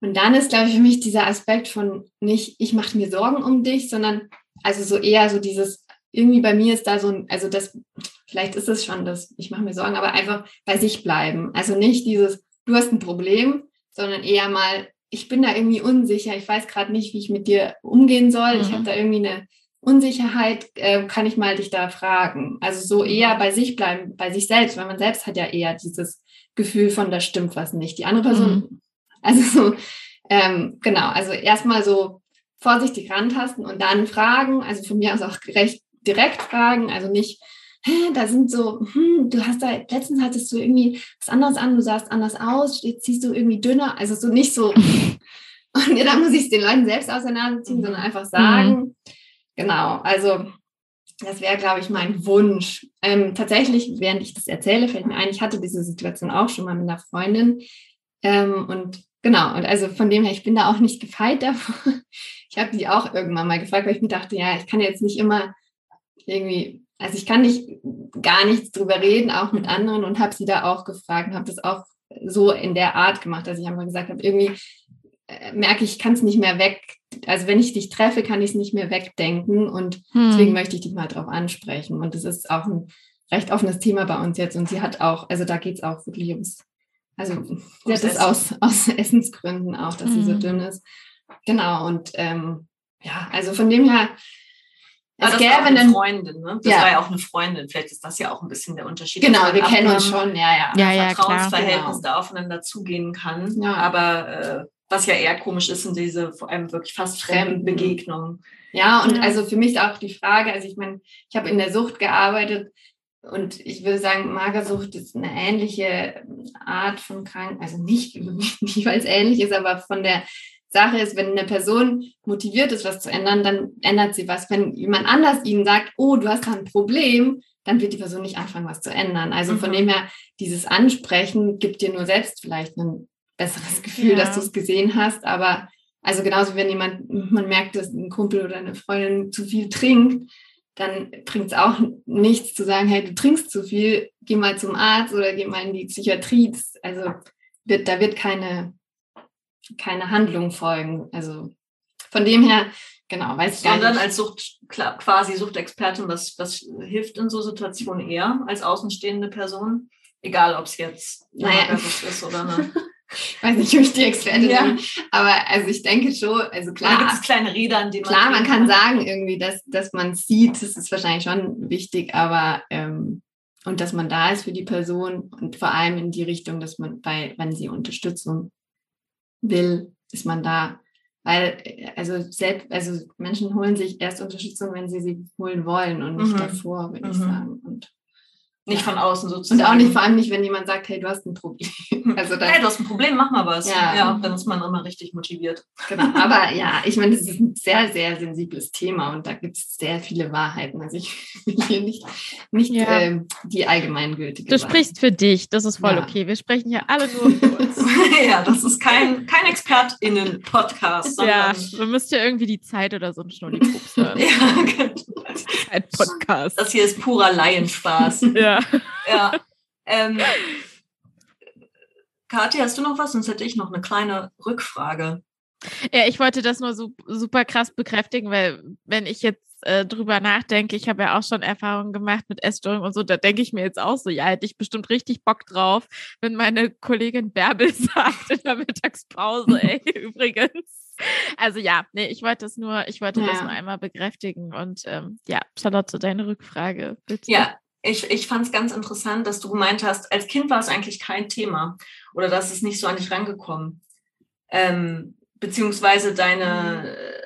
Und dann ist, glaube ich, für mich dieser Aspekt von nicht, ich mache mir Sorgen um dich, sondern also so eher so dieses, irgendwie bei mir ist da so ein, also das, vielleicht ist es schon das, ich mache mir Sorgen, aber einfach bei sich bleiben. Also nicht dieses, du hast ein Problem, sondern eher mal, ich bin da irgendwie unsicher, ich weiß gerade nicht, wie ich mit dir umgehen soll, mhm. ich habe da irgendwie eine Unsicherheit, äh, kann ich mal dich da fragen. Also so mhm. eher bei sich bleiben, bei sich selbst, weil man selbst hat ja eher dieses Gefühl von, da stimmt was nicht. Die andere Person mhm. Also so, ähm, genau, also erstmal so vorsichtig rantasten und dann fragen, also von mir aus auch recht direkt fragen, also nicht, da sind so, hm, du hast da, letztens hattest du irgendwie was anderes an, du sahst anders aus, jetzt siehst du irgendwie dünner, also so nicht so, und ja, da muss ich es den Leuten selbst aus der Nase ziehen, sondern einfach sagen, mhm. genau, also das wäre, glaube ich, mein Wunsch. Ähm, tatsächlich, während ich das erzähle, fällt mir ein, ich hatte diese Situation auch schon mal mit einer Freundin ähm, und Genau, und also von dem her, ich bin da auch nicht gefeit davor. Ich habe die auch irgendwann mal gefragt, weil ich mir dachte, ja, ich kann jetzt nicht immer irgendwie, also ich kann nicht gar nichts drüber reden, auch mit anderen und habe sie da auch gefragt und habe das auch so in der Art gemacht, dass ich einfach gesagt habe, irgendwie äh, merke ich, ich kann es nicht mehr weg. Also wenn ich dich treffe, kann ich es nicht mehr wegdenken und hm. deswegen möchte ich dich mal drauf ansprechen. Und das ist auch ein recht offenes Thema bei uns jetzt und sie hat auch, also da geht es auch wirklich ums also sie hat es aus, aus Essensgründen auch, dass mhm. sie so mhm. dünn ist. Genau, und ähm, ja, also von dem her, es ja, gäbe eine Freundin, ne? Das ja. war ja auch eine Freundin. Vielleicht ist das ja auch ein bisschen der Unterschied. Genau, wir kennen uns schon, ja, ja. ja, ja Vertrauensverhältnis genau. da aufeinander zugehen kann. Ja. Aber äh, was ja eher komisch ist, sind diese vor allem wirklich fast fremden Begegnungen. Ja, und ja. also für mich auch die Frage, also ich meine, ich habe in der Sucht gearbeitet, und ich würde sagen, Magersucht ist eine ähnliche Art von Krankheit, also nicht, nicht weil es ähnlich ist, aber von der Sache ist, wenn eine Person motiviert ist, was zu ändern, dann ändert sie was. Wenn jemand anders ihnen sagt, oh, du hast da ein Problem, dann wird die Person nicht anfangen, was zu ändern. Also mhm. von dem her, dieses Ansprechen gibt dir nur selbst vielleicht ein besseres Gefühl, ja. dass du es gesehen hast. Aber also genauso, wenn jemand, man merkt, dass ein Kumpel oder eine Freundin zu viel trinkt, dann bringt es auch nichts zu sagen, hey, du trinkst zu viel, geh mal zum Arzt oder geh mal in die Psychiatrie. Also wird, da wird keine, keine Handlung folgen. Also von dem her, genau, weiß ich gar Sondern als Sucht, quasi Suchtexpertin, was, was hilft in so Situationen eher als außenstehende Person? Egal, ob es jetzt naja. ist oder eine ich weiß nicht, ob ich die Expertin ja. bin, aber also ich denke schon, also klar. Da gibt es kleine Räder, an denen man. Klar, man kann sagen irgendwie, dass, dass man sieht, das ist wahrscheinlich schon wichtig, aber ähm, und dass man da ist für die Person und vor allem in die Richtung, dass man bei, wenn sie Unterstützung will, ist man da. Weil, also selbst, also Menschen holen sich erst Unterstützung, wenn sie sie holen wollen und nicht mhm. davor, würde mhm. ich sagen. Und nicht von außen sozusagen. Und auch nicht, vor allem nicht, wenn jemand sagt, hey, du hast ein Problem. Also dann, hey, du hast ein Problem, mach mal was. Ja. ja, dann ist man immer richtig motiviert. Genau, aber ja, ich meine, das ist ein sehr, sehr sensibles Thema und da gibt es sehr viele Wahrheiten. Also ich will hier nicht, nicht ja. ähm, die allgemeingültige. Du sprichst für dich, das ist voll ja. okay. Wir sprechen hier alle nur für uns. ja, das ist kein, kein ExpertInnen-Podcast. Ja, man müsste ja irgendwie die Zeit oder so einen Schnulli-Pups hören. ja, genau. Ein Podcast. Das hier ist purer Laienspaß. Ja. Ja. Ähm, Kathi, hast du noch was? Sonst hätte ich noch eine kleine Rückfrage. Ja, ich wollte das nur so, super krass bekräftigen, weil wenn ich jetzt äh, drüber nachdenke, ich habe ja auch schon Erfahrungen gemacht mit Essstörungen und so, da denke ich mir jetzt auch so, ja, hätte ich bestimmt richtig Bock drauf, wenn meine Kollegin Bärbel sagt in der Mittagspause, ey, übrigens. Also ja, nee, ich wollte das nur, ich wollte ja. das nur einmal bekräftigen und ähm, ja, Charlotte, deine Rückfrage, bitte. Ja, ich, ich fand es ganz interessant, dass du gemeint hast, als Kind war es eigentlich kein Thema oder dass es nicht so an dich rangekommen. Ähm, beziehungsweise deine mhm.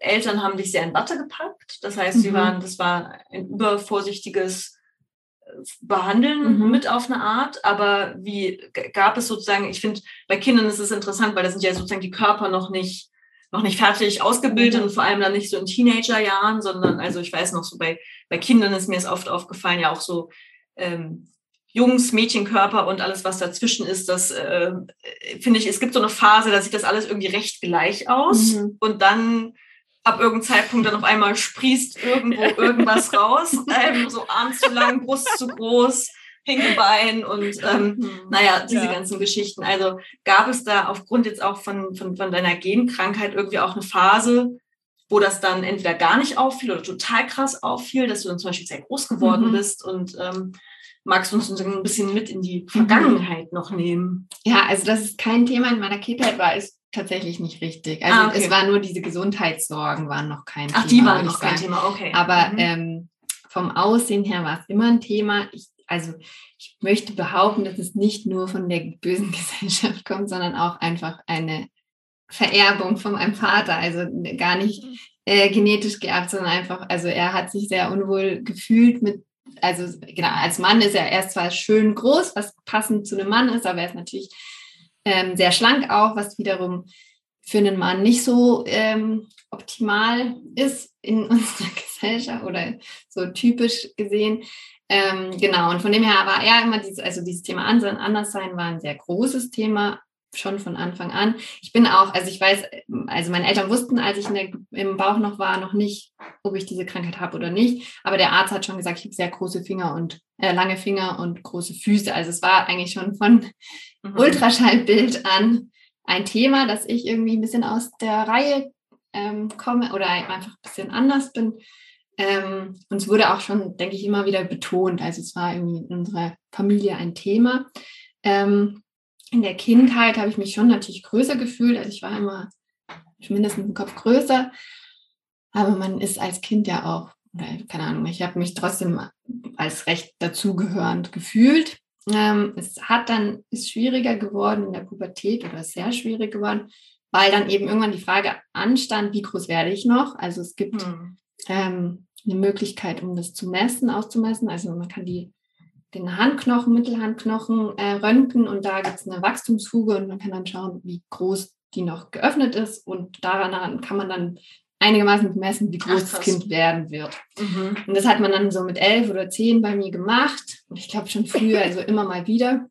Eltern haben dich sehr in Watte gepackt. Das heißt, mhm. sie waren, das war ein übervorsichtiges äh, Behandeln mhm. mit auf eine Art, aber wie gab es sozusagen, ich finde, bei Kindern ist es interessant, weil da sind ja sozusagen die Körper noch nicht noch nicht fertig ausgebildet mhm. und vor allem dann nicht so in Teenagerjahren, sondern also ich weiß noch so bei, bei Kindern ist mir es oft aufgefallen, ja auch so ähm, Jungs, Mädchenkörper und alles, was dazwischen ist, das äh, finde ich, es gibt so eine Phase, da sieht das alles irgendwie recht gleich aus mhm. und dann ab irgendeinem Zeitpunkt dann auf einmal sprießt irgendwo irgendwas raus, ähm, so Arm zu lang, Brust zu groß, Hinkebein und ähm, mhm. naja, diese ja. ganzen Geschichten. Also gab es da aufgrund jetzt auch von, von, von deiner Genkrankheit irgendwie auch eine Phase, wo das dann entweder gar nicht auffiel oder total krass auffiel, dass du dann zum Beispiel sehr groß geworden mhm. bist und ähm, magst du uns ein bisschen mit in die Vergangenheit mhm. noch nehmen? Ja, also dass es kein Thema in meiner Kindheit war, ist tatsächlich nicht richtig. Also ah, okay. es war nur diese Gesundheitssorgen waren noch kein Ach, Thema. Ach, die waren noch kein Thema, okay. Aber mhm. ähm, vom Aussehen her war es immer ein Thema. Ich also ich möchte behaupten, dass es nicht nur von der bösen Gesellschaft kommt, sondern auch einfach eine Vererbung von meinem Vater. Also gar nicht äh, genetisch geerbt, sondern einfach, also er hat sich sehr unwohl gefühlt mit, also genau, als Mann ist er erst zwar schön groß, was passend zu einem Mann ist, aber er ist natürlich ähm, sehr schlank auch, was wiederum für einen Mann nicht so ähm, optimal ist in unserer Gesellschaft oder so typisch gesehen. Ähm, genau, und von dem her war er immer dieses, also dieses Thema Anderssein war ein sehr großes Thema, schon von Anfang an. Ich bin auch, also ich weiß, also meine Eltern wussten, als ich der, im Bauch noch war, noch nicht, ob ich diese Krankheit habe oder nicht. Aber der Arzt hat schon gesagt, ich habe sehr große Finger und äh, lange Finger und große Füße. Also es war eigentlich schon von mhm. Ultraschallbild an ein Thema, dass ich irgendwie ein bisschen aus der Reihe ähm, komme oder einfach ein bisschen anders bin. Ähm, und es wurde auch schon, denke ich, immer wieder betont. Also es war irgendwie in unserer Familie ein Thema. Ähm, in der Kindheit habe ich mich schon natürlich größer gefühlt. Also ich war immer mindestens einen Kopf größer. Aber man ist als Kind ja auch, keine Ahnung, ich habe mich trotzdem als recht dazugehörend gefühlt. Ähm, es hat dann, ist schwieriger geworden in der Pubertät oder sehr schwierig geworden, weil dann eben irgendwann die Frage anstand, wie groß werde ich noch? Also es gibt hm. ähm, eine Möglichkeit, um das zu messen, auszumessen. Also man kann die, den Handknochen, Mittelhandknochen äh, röntgen und da gibt es eine Wachstumsfuge und man kann dann schauen, wie groß die noch geöffnet ist und daran kann man dann einigermaßen messen, wie groß Ach, das Kind werden wird. Mhm. Und das hat man dann so mit elf oder zehn bei mir gemacht. Und ich glaube schon früher, also immer mal wieder.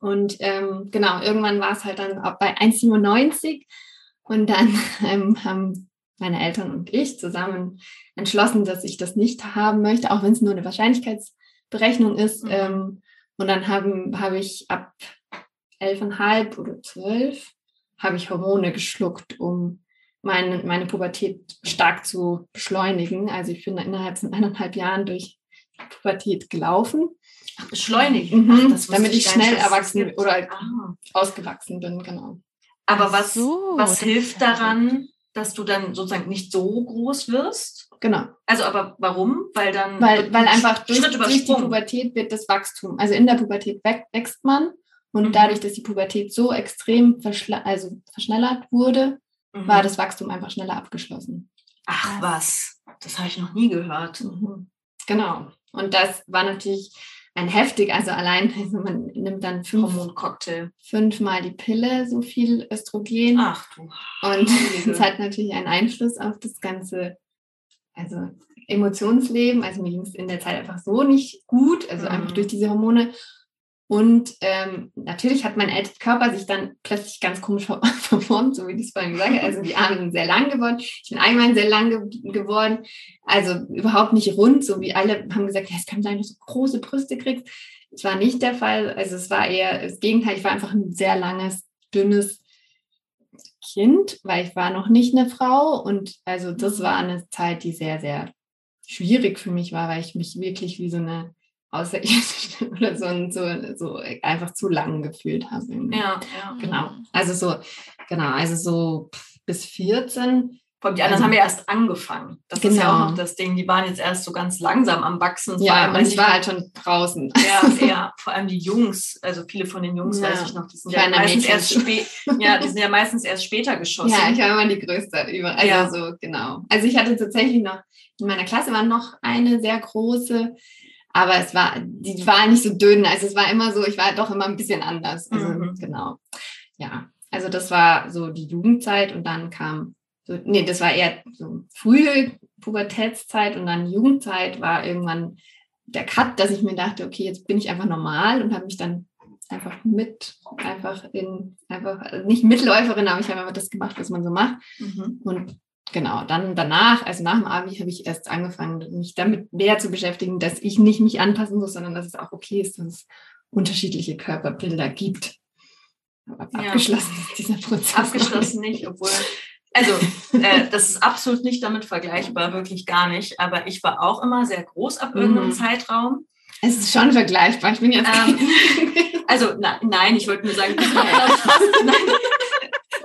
Und ähm, genau, irgendwann war es halt dann bei 1,97 und dann ähm, haben meine Eltern und ich zusammen entschlossen, dass ich das nicht haben möchte, auch wenn es nur eine Wahrscheinlichkeitsberechnung ist. Mhm. Ähm, und dann haben, habe ich ab elfeinhalb oder zwölf habe ich Hormone geschluckt, um meine, meine Pubertät stark zu beschleunigen. Also ich bin innerhalb von eineinhalb Jahren durch Pubertät gelaufen. Ach, beschleunigen. Mhm, Ach, damit ich nicht, schnell es erwachsen oder Ah. ausgewachsen bin, genau. Aber was, so, was hilft daran, dass du dann sozusagen nicht so groß wirst? Genau. Also, aber warum? Weil dann. Weil, weil ein einfach durch, durch die. Pubertät wird das Wachstum, also in der Pubertät wächst man und Mhm. dadurch, dass die Pubertät so extrem verschla also verschnellert wurde, Mhm. war das Wachstum einfach schneller abgeschlossen. Ach was, das habe ich noch nie gehört. Mhm. Genau. Und das war natürlich ein heftig, also allein, also man nimmt dann fünf, Hormoncocktail. fünfmal die Pille, so viel Östrogen. Ach du. Und das hat natürlich einen Einfluss auf das ganze, also Emotionsleben. Also mir ging es in der Zeit einfach so nicht gut, also Mhm. einfach durch diese Hormone. Und ähm, natürlich hat mein Körper sich dann plötzlich ganz komisch ver- verformt, so wie ich es vorhin gesagt habe. Also die Arme sind sehr lang geworden. Ich bin allgemein sehr lang ge geworden. Also überhaupt nicht rund, so wie alle haben gesagt, ja, es kann sein, dass du große Brüste kriegst. Das war nicht der Fall. Also es war eher das Gegenteil. Ich war einfach ein sehr langes, dünnes Kind, weil ich war noch nicht eine Frau. Und also das war eine Zeit, die sehr, sehr schwierig für mich war, weil ich mich wirklich wie so eine Außerirdische oder so, ein- so, so einfach zu lang gefühlt habe. Ja, ja. Genau. Also so, genau, also so bis 14. Vor allem die anderen Also- haben ja erst angefangen. Das ist ja Genau. auch noch das Ding. Die waren jetzt erst so ganz langsam am Wachsen. Ja, und ich war halt schon draußen. Ja, ja, vor allem die Jungs, also viele von den Jungs Ja. weiß ich noch, die sind ja meistens erst spät, ja, die sind ja meistens erst später geschossen. Ja, ich war immer die Größte über. Also Ja. so, genau. Also ich hatte tatsächlich noch, in meiner Klasse war noch eine sehr große, aber es war, die war nicht so dünn. Also es war immer so, ich war doch immer ein bisschen anders. Also Mhm. genau. Ja. Also das war so die Jugendzeit und dann kam so, nee, das war eher so frühe Pubertätszeit und dann Jugendzeit war irgendwann der Cut, dass ich mir dachte, okay, jetzt bin ich einfach normal und habe mich dann einfach mit, einfach in, einfach, also nicht Mitläuferin, aber ich habe einfach das gemacht, was man so macht. Mhm. Und genau, dann danach, also nach dem Abi, habe ich erst angefangen, mich damit mehr zu beschäftigen, dass ich nicht mich anpassen muss, sondern dass es auch okay ist, dass es unterschiedliche Körperbilder gibt. Aber Ja. abgeschlossen ist dieser Prozess. Abgeschlossen nicht, obwohl. Also, äh, das ist absolut nicht damit vergleichbar, wirklich gar nicht. Aber ich war auch immer sehr groß ab irgendeinem Mhm. Zeitraum. Es ist schon vergleichbar. Ich bin jetzt Ähm, Also, na, nein, ich wollte nur sagen, ich war, nein,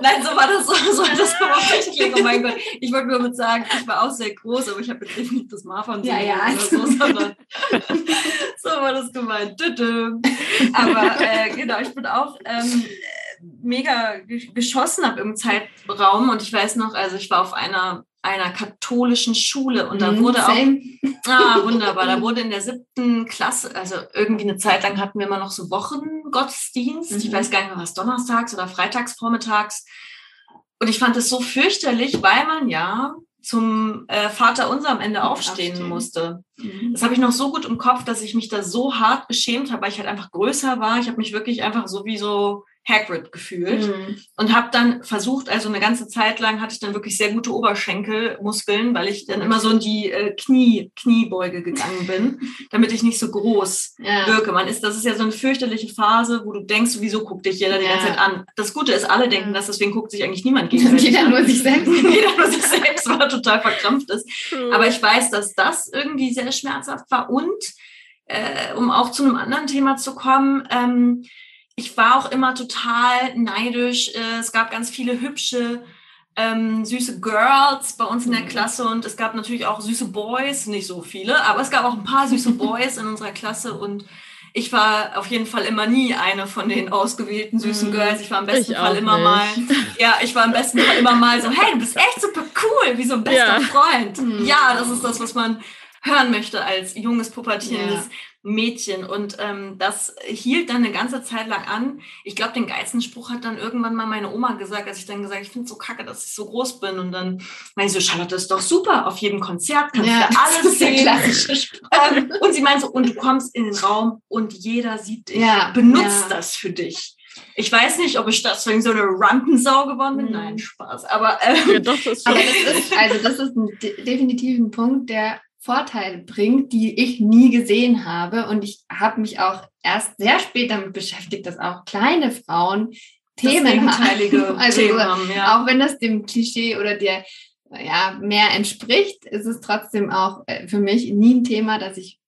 nein, so war das, so soll das überhaupt nicht klingen. Oh mein Gott. Ich wollte nur mit sagen, ich war auch sehr groß, aber ich habe jetzt nicht das Marfan Ja, ja. oder so, sondern so war das gemeint. Aber äh, genau, ich bin auch ähm, mega ge- geschossen ab im Zeitraum und ich weiß noch, also ich war auf einer einer katholischen Schule und da Mhm, wurde auch same. Ah, wunderbar. Da wurde in der siebten Klasse, also irgendwie eine Zeit lang hatten wir immer noch so Wochengottesdienst. Ich Mhm. weiß gar nicht mehr, was donnerstags oder freitags vormittags. Und ich fand es so fürchterlich, weil man ja zum äh, Vater unser am Ende aufstehen, Aufstehen. musste. Mhm. Das habe ich noch so gut im Kopf, dass ich mich da so hart beschämt habe, weil ich halt einfach größer war. Ich habe mich wirklich einfach so wie so Hagrid gefühlt Mhm. und habe dann versucht, also eine ganze Zeit lang hatte ich dann wirklich sehr gute Oberschenkelmuskeln, weil ich dann immer so in die äh, Knie, Kniebeuge gegangen bin, damit ich nicht so groß Ja. wirke. Man ist, das ist ja so eine fürchterliche Phase, wo du denkst, wieso guckt dich jeder die Ja. ganze Zeit an? Das Gute ist, alle denken Ja. das, deswegen guckt sich eigentlich niemand gegenseitig Jeder an. nur sich selbst. Jeder nur sich selbst, weil er total verkrampft ist. Aber ich weiß, dass das irgendwie sehr schmerzhaft war. Und äh, um auch zu einem anderen Thema zu kommen, ähm, ich war auch immer total neidisch. Äh, es gab ganz viele hübsche, ähm, süße Girls bei uns in der Mhm. Klasse und es gab natürlich auch süße Boys, nicht so viele, aber es gab auch ein paar süße Boys in unserer Klasse und ich war auf jeden Fall immer nie eine von den ausgewählten süßen Mhm. Girls. Ich war im besten Ich Fall immer nicht. mal, ja, ich war im besten Fall immer mal so, hey, du bist echt super cool, wie so ein bester Ja. Freund. Mhm. Ja, das ist das, was man hören möchte als junges, pubertierendes Ja. Mädchen. Und ähm, das hielt dann eine ganze Zeit lang an. Ich glaube, den geilsten Spruch hat dann irgendwann mal meine Oma gesagt, als ich dann gesagt ich finde es so kacke, dass ich so groß bin. Und dann meine ich so, Charlotte, ist doch super. Auf jedem Konzert kannst Ja, du das alles ist der sehen. klassische Spruch. Ähm, und sie meint so, und du kommst in den Raum und jeder sieht dich. Ja, Benutzt ja. das für dich. Ich weiß nicht, ob ich deswegen so eine Rampensau geworden bin. Mhm. Nein, Spaß. Aber ähm, Ja, doch, das ist Aber schon das ist, also das ist ein de definitiv ein Punkt, der Vorteile bringt, die ich nie gesehen habe. Und ich habe mich auch erst sehr spät damit beschäftigt, dass auch kleine Frauen Themen haben. Also Themen haben, ja. auch wenn das dem Klischee oder der ja, mehr entspricht, ist es trotzdem auch äh, für mich nie ein Thema, dass ich,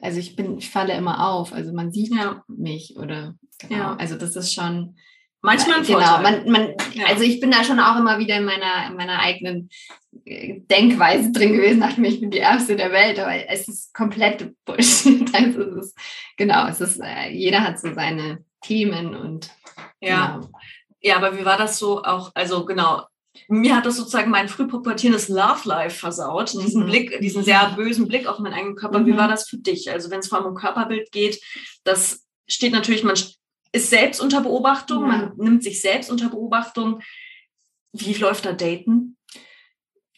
also ich bin, ich falle immer auf. Also man sieht Ja. mich oder genau. Ja. Also das ist schon Manchmal ein genau, Vorteil. man, man, Ja. also ich bin da schon auch immer wieder in meiner, in meiner eigenen Denkweise drin gewesen, dachte mir, ich bin die Erste der Welt, aber es ist komplett Bullshit. Also es ist, genau, es ist, äh, jeder hat so seine Themen und ja. genau. ja, aber wie war das so auch? Also genau, mir hat das sozusagen mein früh pubertierendes Love Life versaut, diesen Mhm. Blick, diesen sehr bösen Blick auf meinen eigenen Körper. Wie Mhm. war das für dich? Also wenn es vor allem um Körperbild geht, das steht natürlich, man ist selbst unter Beobachtung, Ja. man nimmt sich selbst unter Beobachtung. Wie läuft da Daten?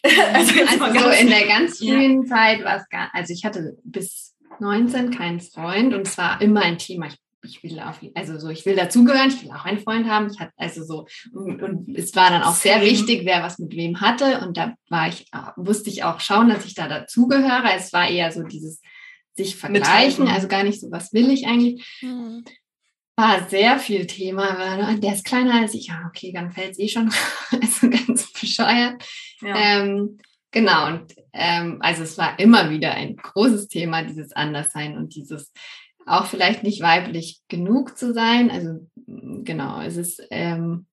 Also, mal so in der ganz Ja. frühen Zeit war es gar, also ich hatte bis 19 keinen Freund und es war immer ein Thema. Ich, ich will auf, also so, ich will dazugehören, ich will auch einen Freund haben. Ich hatte also so, und, und es war dann auch sehr wichtig, wer was mit wem hatte. Und da war ich, äh, musste ich auch schauen, dass ich da dazugehöre. Es war eher so dieses sich vergleichen, also gar nicht so, was will ich eigentlich Hm. war sehr viel Thema. weil Der ist kleiner als ich. Ja, okay, dann fällt es eh schon. Also ganz bescheuert. Ja. Ähm, genau, und ähm, also es war immer wieder ein großes Thema, dieses Anderssein und dieses auch vielleicht nicht weiblich genug zu sein. Also mm, genau, es ist, ähm,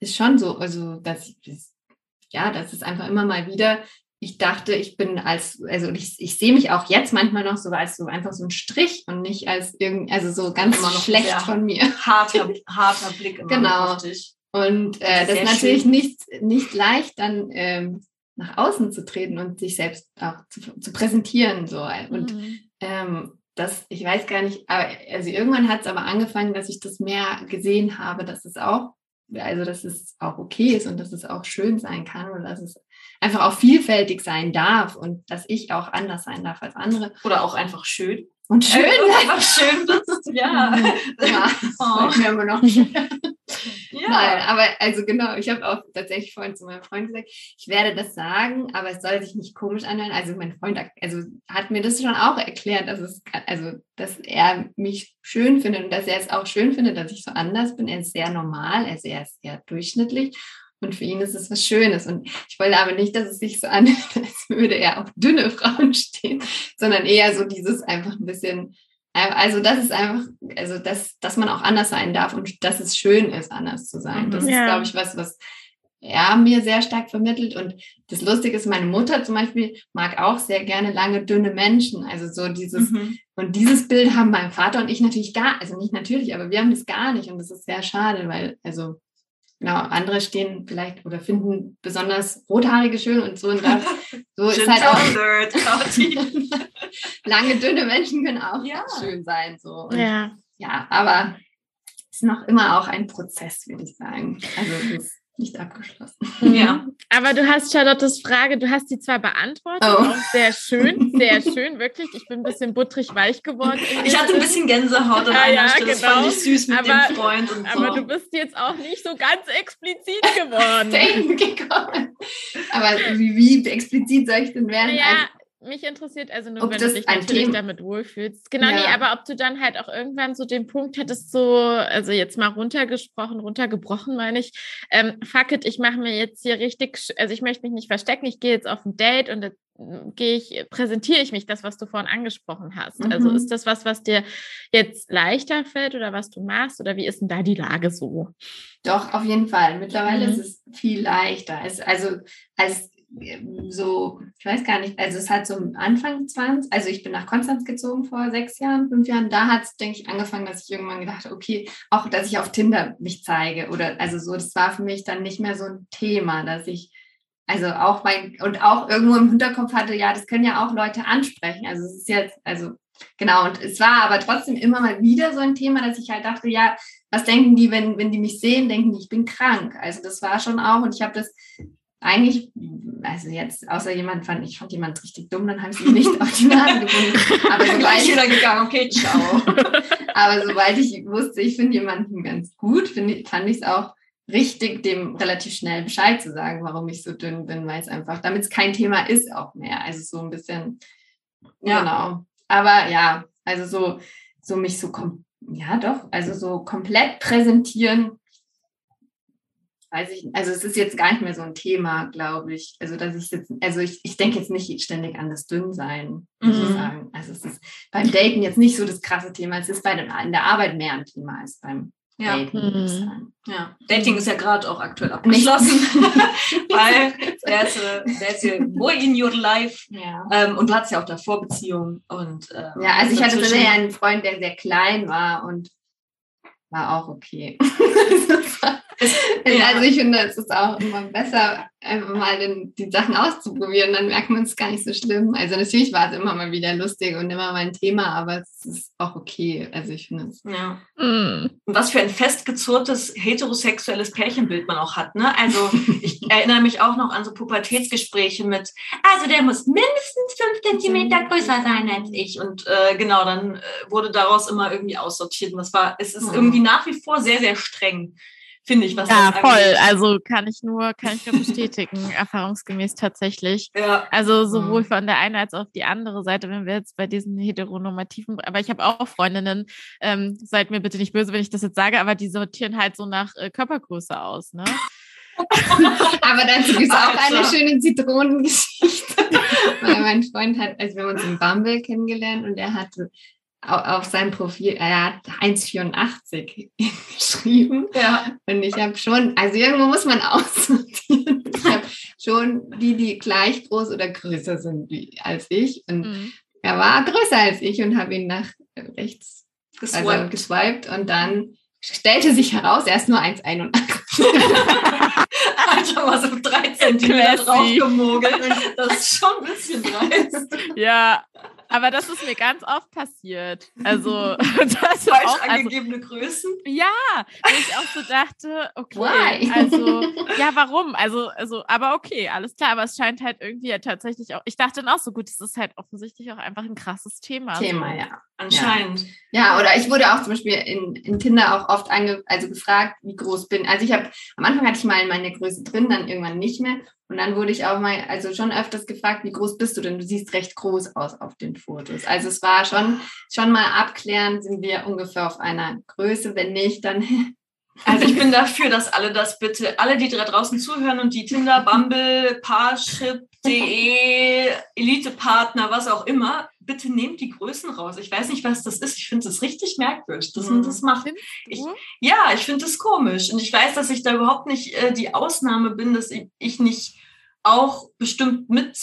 ist schon so, also dass ich, das- ja, das ist einfach immer mal wieder. Ich dachte, ich bin als, also ich, ich sehe mich auch jetzt manchmal noch so als so einfach so ein Strich und nicht als irgend, also so ganz schlecht von mir. harter, harter Blick immer Genau. auf dich. Und Das äh, ist das ist natürlich schön. nicht, nicht leicht, dann ähm, nach außen zu treten und sich selbst auch zu, zu präsentieren. So. Und Hm. ähm, das, ich weiß gar nicht, aber also irgendwann hat es aber angefangen, dass ich das mehr gesehen habe, dass es auch, also dass es auch okay ist und dass es auch schön sein kann und dass es einfach auch vielfältig sein darf und dass ich auch anders sein darf als andere. Oder auch einfach schön. Und schön. Äh, einfach schön bist. Ja. ja, Oh. das mir immer noch ja. Nein, aber also genau, ich habe auch tatsächlich vorhin zu meinem Freund gesagt, ich werde das sagen, aber es soll sich nicht komisch anhören. Also mein Freund also hat mir das schon auch erklärt, dass es also dass er mich schön findet und dass er es auch schön findet, dass ich so anders bin. Er ist sehr normal, er ist sehr durchschnittlich. Und für ihn ist es was Schönes. Und ich wollte aber nicht, dass es sich so anhört, als würde er auf dünne Frauen stehen, sondern eher so dieses einfach ein bisschen, also das ist einfach, also dass, dass man auch anders sein darf und dass es schön ist, anders zu sein. Das Ja. ist, glaube ich, was, was er mir sehr stark vermittelt. Und das Lustige ist, meine Mutter zum Beispiel mag auch sehr gerne lange, dünne Menschen. Also so dieses, Mhm. und dieses Bild haben mein Vater und ich natürlich gar, also nicht natürlich, aber wir haben das gar nicht. Und das ist sehr schade, weil, also, genau, andere stehen vielleicht oder finden besonders Rothaarige schön und so. Und das, so ist halt auch, lange, dünne Menschen können auch Ja. schön sein. So. Und Ja. ja, aber es ist noch immer auch ein Prozess, würde ich sagen. Also es ist nicht abgeschlossen. Ja. Aber du hast Charlottes Frage, du hast die zwar beantwortet, Oh. sehr schön, sehr schön, wirklich. Ich bin ein bisschen butterig weich geworden. Ich hatte ein bisschen Gänsehaut an Ja, einer ja, Stelle. Das genau. fand ich süß mit Aber- dem Freund und so. Aber du bist jetzt auch nicht so ganz explizit geworden. Aber wie, wie explizit soll ich denn werden? Naja, mich interessiert also nur, Ob wenn du dich natürlich Thema- damit wohlfühlst. Genau, Ja. nee, aber ob du dann halt auch irgendwann so den Punkt hättest, so, also jetzt mal runtergesprochen, runtergebrochen, meine ich, ähm, fuck it, ich mache mir jetzt hier richtig, also ich möchte mich nicht verstecken, ich gehe jetzt auf ein Date und jetzt mm, gehe ich, präsentiere ich mich, das, was du vorhin angesprochen hast. Also Mhm. ist das was, was dir jetzt leichter fällt oder was du machst oder wie ist denn da die Lage so? Doch, auf jeden Fall. Mittlerweile Mhm. ist es viel leichter. Es, also als so, ich weiß gar nicht, also es hat so Anfang 20, also ich bin nach Konstanz gezogen vor sechs Jahren, fünf Jahren, da hat es, denke ich, angefangen, dass ich irgendwann gedacht habe, okay, auch dass ich auf Tinder mich zeige oder also so, das war für mich dann nicht mehr so ein Thema, dass ich also auch mein, und auch irgendwo im Hinterkopf hatte, ja, das können ja auch Leute ansprechen. Also es ist jetzt, also genau, und es war aber trotzdem immer mal wieder so ein Thema, dass ich halt dachte, ja, was denken die, wenn, wenn die mich sehen, denken die, ich bin krank. Also das war schon auch, und ich habe das eigentlich, also jetzt, außer jemand fand, ich fand jemand richtig dumm, dann habe ich ihn nicht auf die Nase gebunden. Aber sobald Gleich wieder gegangen, okay, ciao. aber sobald ich wusste, ich finde jemanden ganz gut, find, fand ich es auch richtig, dem relativ schnell Bescheid zu sagen, warum ich so dünn bin, weil es einfach, damit es kein Thema ist auch mehr. Also so ein bisschen, Ja. genau. Aber ja, also so, so mich so, ja doch, also so komplett präsentieren, weiß ich, also es ist jetzt gar nicht mehr so ein Thema, glaube ich. Also dass ich jetzt, also ich, ich denke jetzt nicht ständig an das Dünnsein, muss ich Mhm. sagen. Also es ist beim Daten jetzt nicht so das krasse Thema, es ist bei den, in der Arbeit mehr ein Thema als beim Ja. Ich Mhm. Ja, Dating ist ja gerade auch aktuell abgeschlossen, weil there's a, there's a boy in your life Ja. ähm, und du hattest ja auch davor Beziehungen und ähm, ja, also ich hatte tatsächlich einen Freund, der sehr klein war und war auch okay. Also ich finde, es ist auch immer besser, einfach mal den, die Sachen auszuprobieren, dann merkt man es gar nicht so schlimm. Also natürlich war es immer mal wieder lustig und immer mal ein Thema, aber es ist auch okay. Also ich finde es. Ja. Mm. Und was für ein festgezurrtes heterosexuelles Pärchenbild man auch hat. Ne? Also ich erinnere mich auch noch an so Pubertätsgespräche mit, also der muss mindestens fünf Zentimeter größer sein als ich. Und äh, genau, dann äh, wurde daraus immer irgendwie aussortiert. Und das war, es ist Mhm. irgendwie nach wie vor sehr, sehr streng, finde ich, was Ja, das voll. angeht. Also kann ich nur, kann ich nur bestätigen, erfahrungsgemäß tatsächlich. Ja, Also sowohl Mhm. von der einen als auch die andere Seite, wenn wir jetzt bei diesen heteronormativen, aber ich habe auch Freundinnen, ähm, seid mir bitte nicht böse, wenn ich das jetzt sage, aber die sortieren halt so nach äh, Körpergröße aus, ne? Aber dazu gibt es auch eine schöne Zitronengeschichte. Weil mein Freund hat, also wir haben uns im Bumble kennengelernt und er hatte auf seinem Profil, er hat 1,84 geschrieben. ja. Und ich habe schon, also irgendwo muss man aussortieren. Ich habe schon die, die gleich groß oder größer sind wie, als ich. Und Mhm. er war größer als ich und habe ihn nach rechts also Geswiped. geswiped. Und dann stellte sich heraus, er ist nur 1,81. Alter, mal so drei Zentimeter Classy. draufgemogelt. Das ist schon ein bisschen dreist. Ja, aber das ist mir ganz oft passiert. Also, das Falsch auch, also, angegebene Größen. Ja, wo ich auch so dachte, okay, Why? also, ja, warum? Also, also, aber okay, alles klar, aber es scheint halt irgendwie ja tatsächlich auch, ich dachte dann auch so, gut, es ist halt offensichtlich auch einfach ein krasses Thema. Thema, so. ja. Anscheinend. Ja, oder ich wurde auch zum Beispiel in, in Tinder auch oft ange, also gefragt, wie groß bin. Also ich habe, am Anfang hatte ich mal meine Größe drin, dann irgendwann nicht mehr. Und dann wurde ich auch mal, also schon öfters gefragt, wie groß bist du denn? Du siehst recht groß aus auf den Fotos. Also es war schon, schon mal abklären, sind wir ungefähr auf einer Größe. Wenn nicht, dann Also ich bin dafür, dass alle das bitte, alle, die da draußen zuhören und die Tinder, Bumble, Parship.de, Elite-Partner, was auch immer, bitte nehmt die Größen raus. Ich weiß nicht, was das ist. Ich finde das richtig merkwürdig, dass man Mhm. das macht. Ich-? Ja, ich finde das komisch. Und ich weiß, dass ich da überhaupt nicht äh, die Ausnahme bin, dass ich, ich nicht auch bestimmt mit,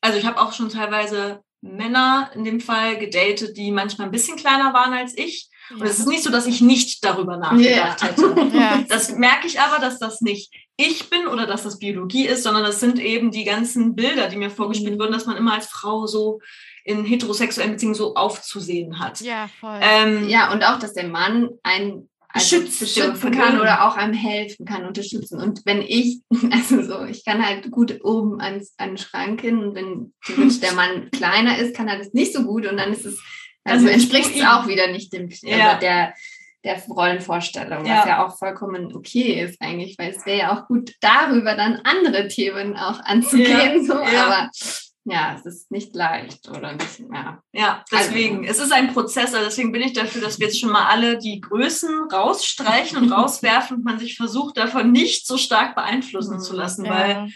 also ich habe auch schon teilweise Männer in dem Fall gedatet, die manchmal ein bisschen kleiner waren als ich. Und es ist nicht so, dass ich nicht darüber nachgedacht Ja. hätte. Ja. Das merke ich aber, dass das nicht ich bin oder dass das Biologie ist, sondern das sind eben die ganzen Bilder, die mir vorgespielt Mhm. wurden, dass man immer als Frau so in heterosexuellen Beziehungen so aufzusehen hat. Ja, voll. Ähm, Ja, und auch, dass der Mann einen also Beschützt, beschützen kann oder auch einem helfen kann, unterstützen. Und wenn ich, also so, ich kann halt gut oben ans, an den Schrank hin und wenn der Mann kleiner ist, kann er das nicht so gut und dann ist es, also Also entspricht es auch wieder nicht dem Ja. also der, der Rollenvorstellung, Ja. was ja auch vollkommen okay ist eigentlich, weil es wäre ja auch gut, darüber dann andere Themen auch anzugehen. so, ja. Aber ja, es ist nicht leicht oder nicht, ja. Ja, deswegen. es ist ein Prozess, also deswegen bin ich dafür, dass wir jetzt schon mal alle die Größen rausstreichen und rauswerfen und man sich versucht, davon nicht so stark beeinflussen Mhm. zu lassen, ja. weil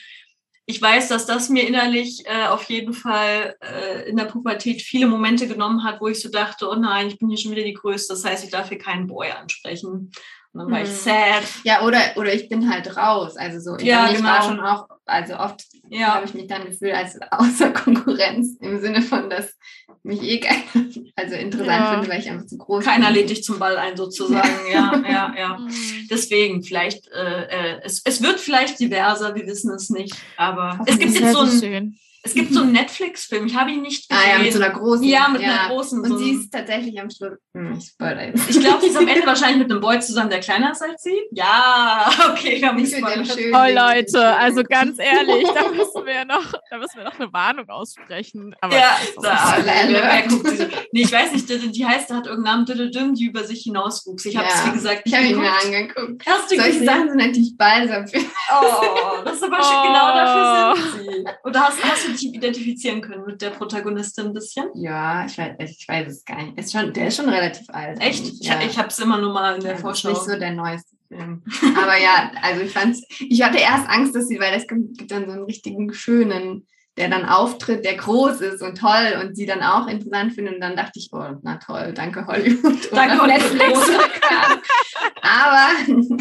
ich weiß, dass das mir innerlich äh, auf jeden Fall äh, in der Pubertät viele Momente genommen hat, wo ich so dachte, oh nein, ich bin hier schon wieder die Größte, das heißt, ich darf hier keinen Boy ansprechen. Und dann war ich Mhm. sad. Ja, oder, oder ich bin halt raus. Also so, ich, Ja, ich war genau. schon auch, also oft Ja, habe ich mich dann gefühlt als außer Konkurrenz im Sinne von, dass mich eh keiner, also interessant Ja. finde, weil ich einfach zu groß keiner bin. lädt dich zum Ball ein, sozusagen. Ja, ja, ja. Mhm. Deswegen, vielleicht, äh, äh, es, es wird vielleicht diverser, wir wissen es nicht, aber es gibt jetzt so ein, schön. Es gibt so einen Netflix-Film, ich habe ihn nicht Ah ja, mit so gesehen. einer großen. Ja, mit einer großen. Und so sie ist tatsächlich am Schluss. Hm, ich spoilere jetzt. ich glaube, sie ist am Ende wahrscheinlich mit einem Boy zusammen, der kleiner ist als sie. Ja, okay, dem gespoilert. schönen Oh Leute, also ganz ehrlich, da müssen wir noch, da müssen wir noch eine Warnung aussprechen. Aber Ja, da, nee, ich weiß nicht, die, die heißt, da hat irgendeinen Namen, die über sich hinauswuchs. Ich habe es, Ja. wie gesagt, Ich nicht habe ihn mir geguckt. angeguckt. Hast du Solche gesehen? Sachen sind natürlich balsam für. Oh, das ist aber schön, Oh. genau dafür sind sie. Oder hast, hast du dich identifizieren können mit der Protagonistin ein bisschen? Ja, ich weiß, ich weiß es gar nicht. Ist schon, der ist schon relativ alt. Echt? Ich, ja. ich habe es immer nur mal in der ist Vorschau. nicht so der neueste Film. Aber ja, also ich fand's, ich hatte erst Angst, dass sie, weil es gibt dann so einen richtigen schönen, der dann auftritt, der groß ist und toll und sie dann auch interessant findet. Und dann dachte ich, oh, na toll, danke Hollywood. Danke. Netflix. Aber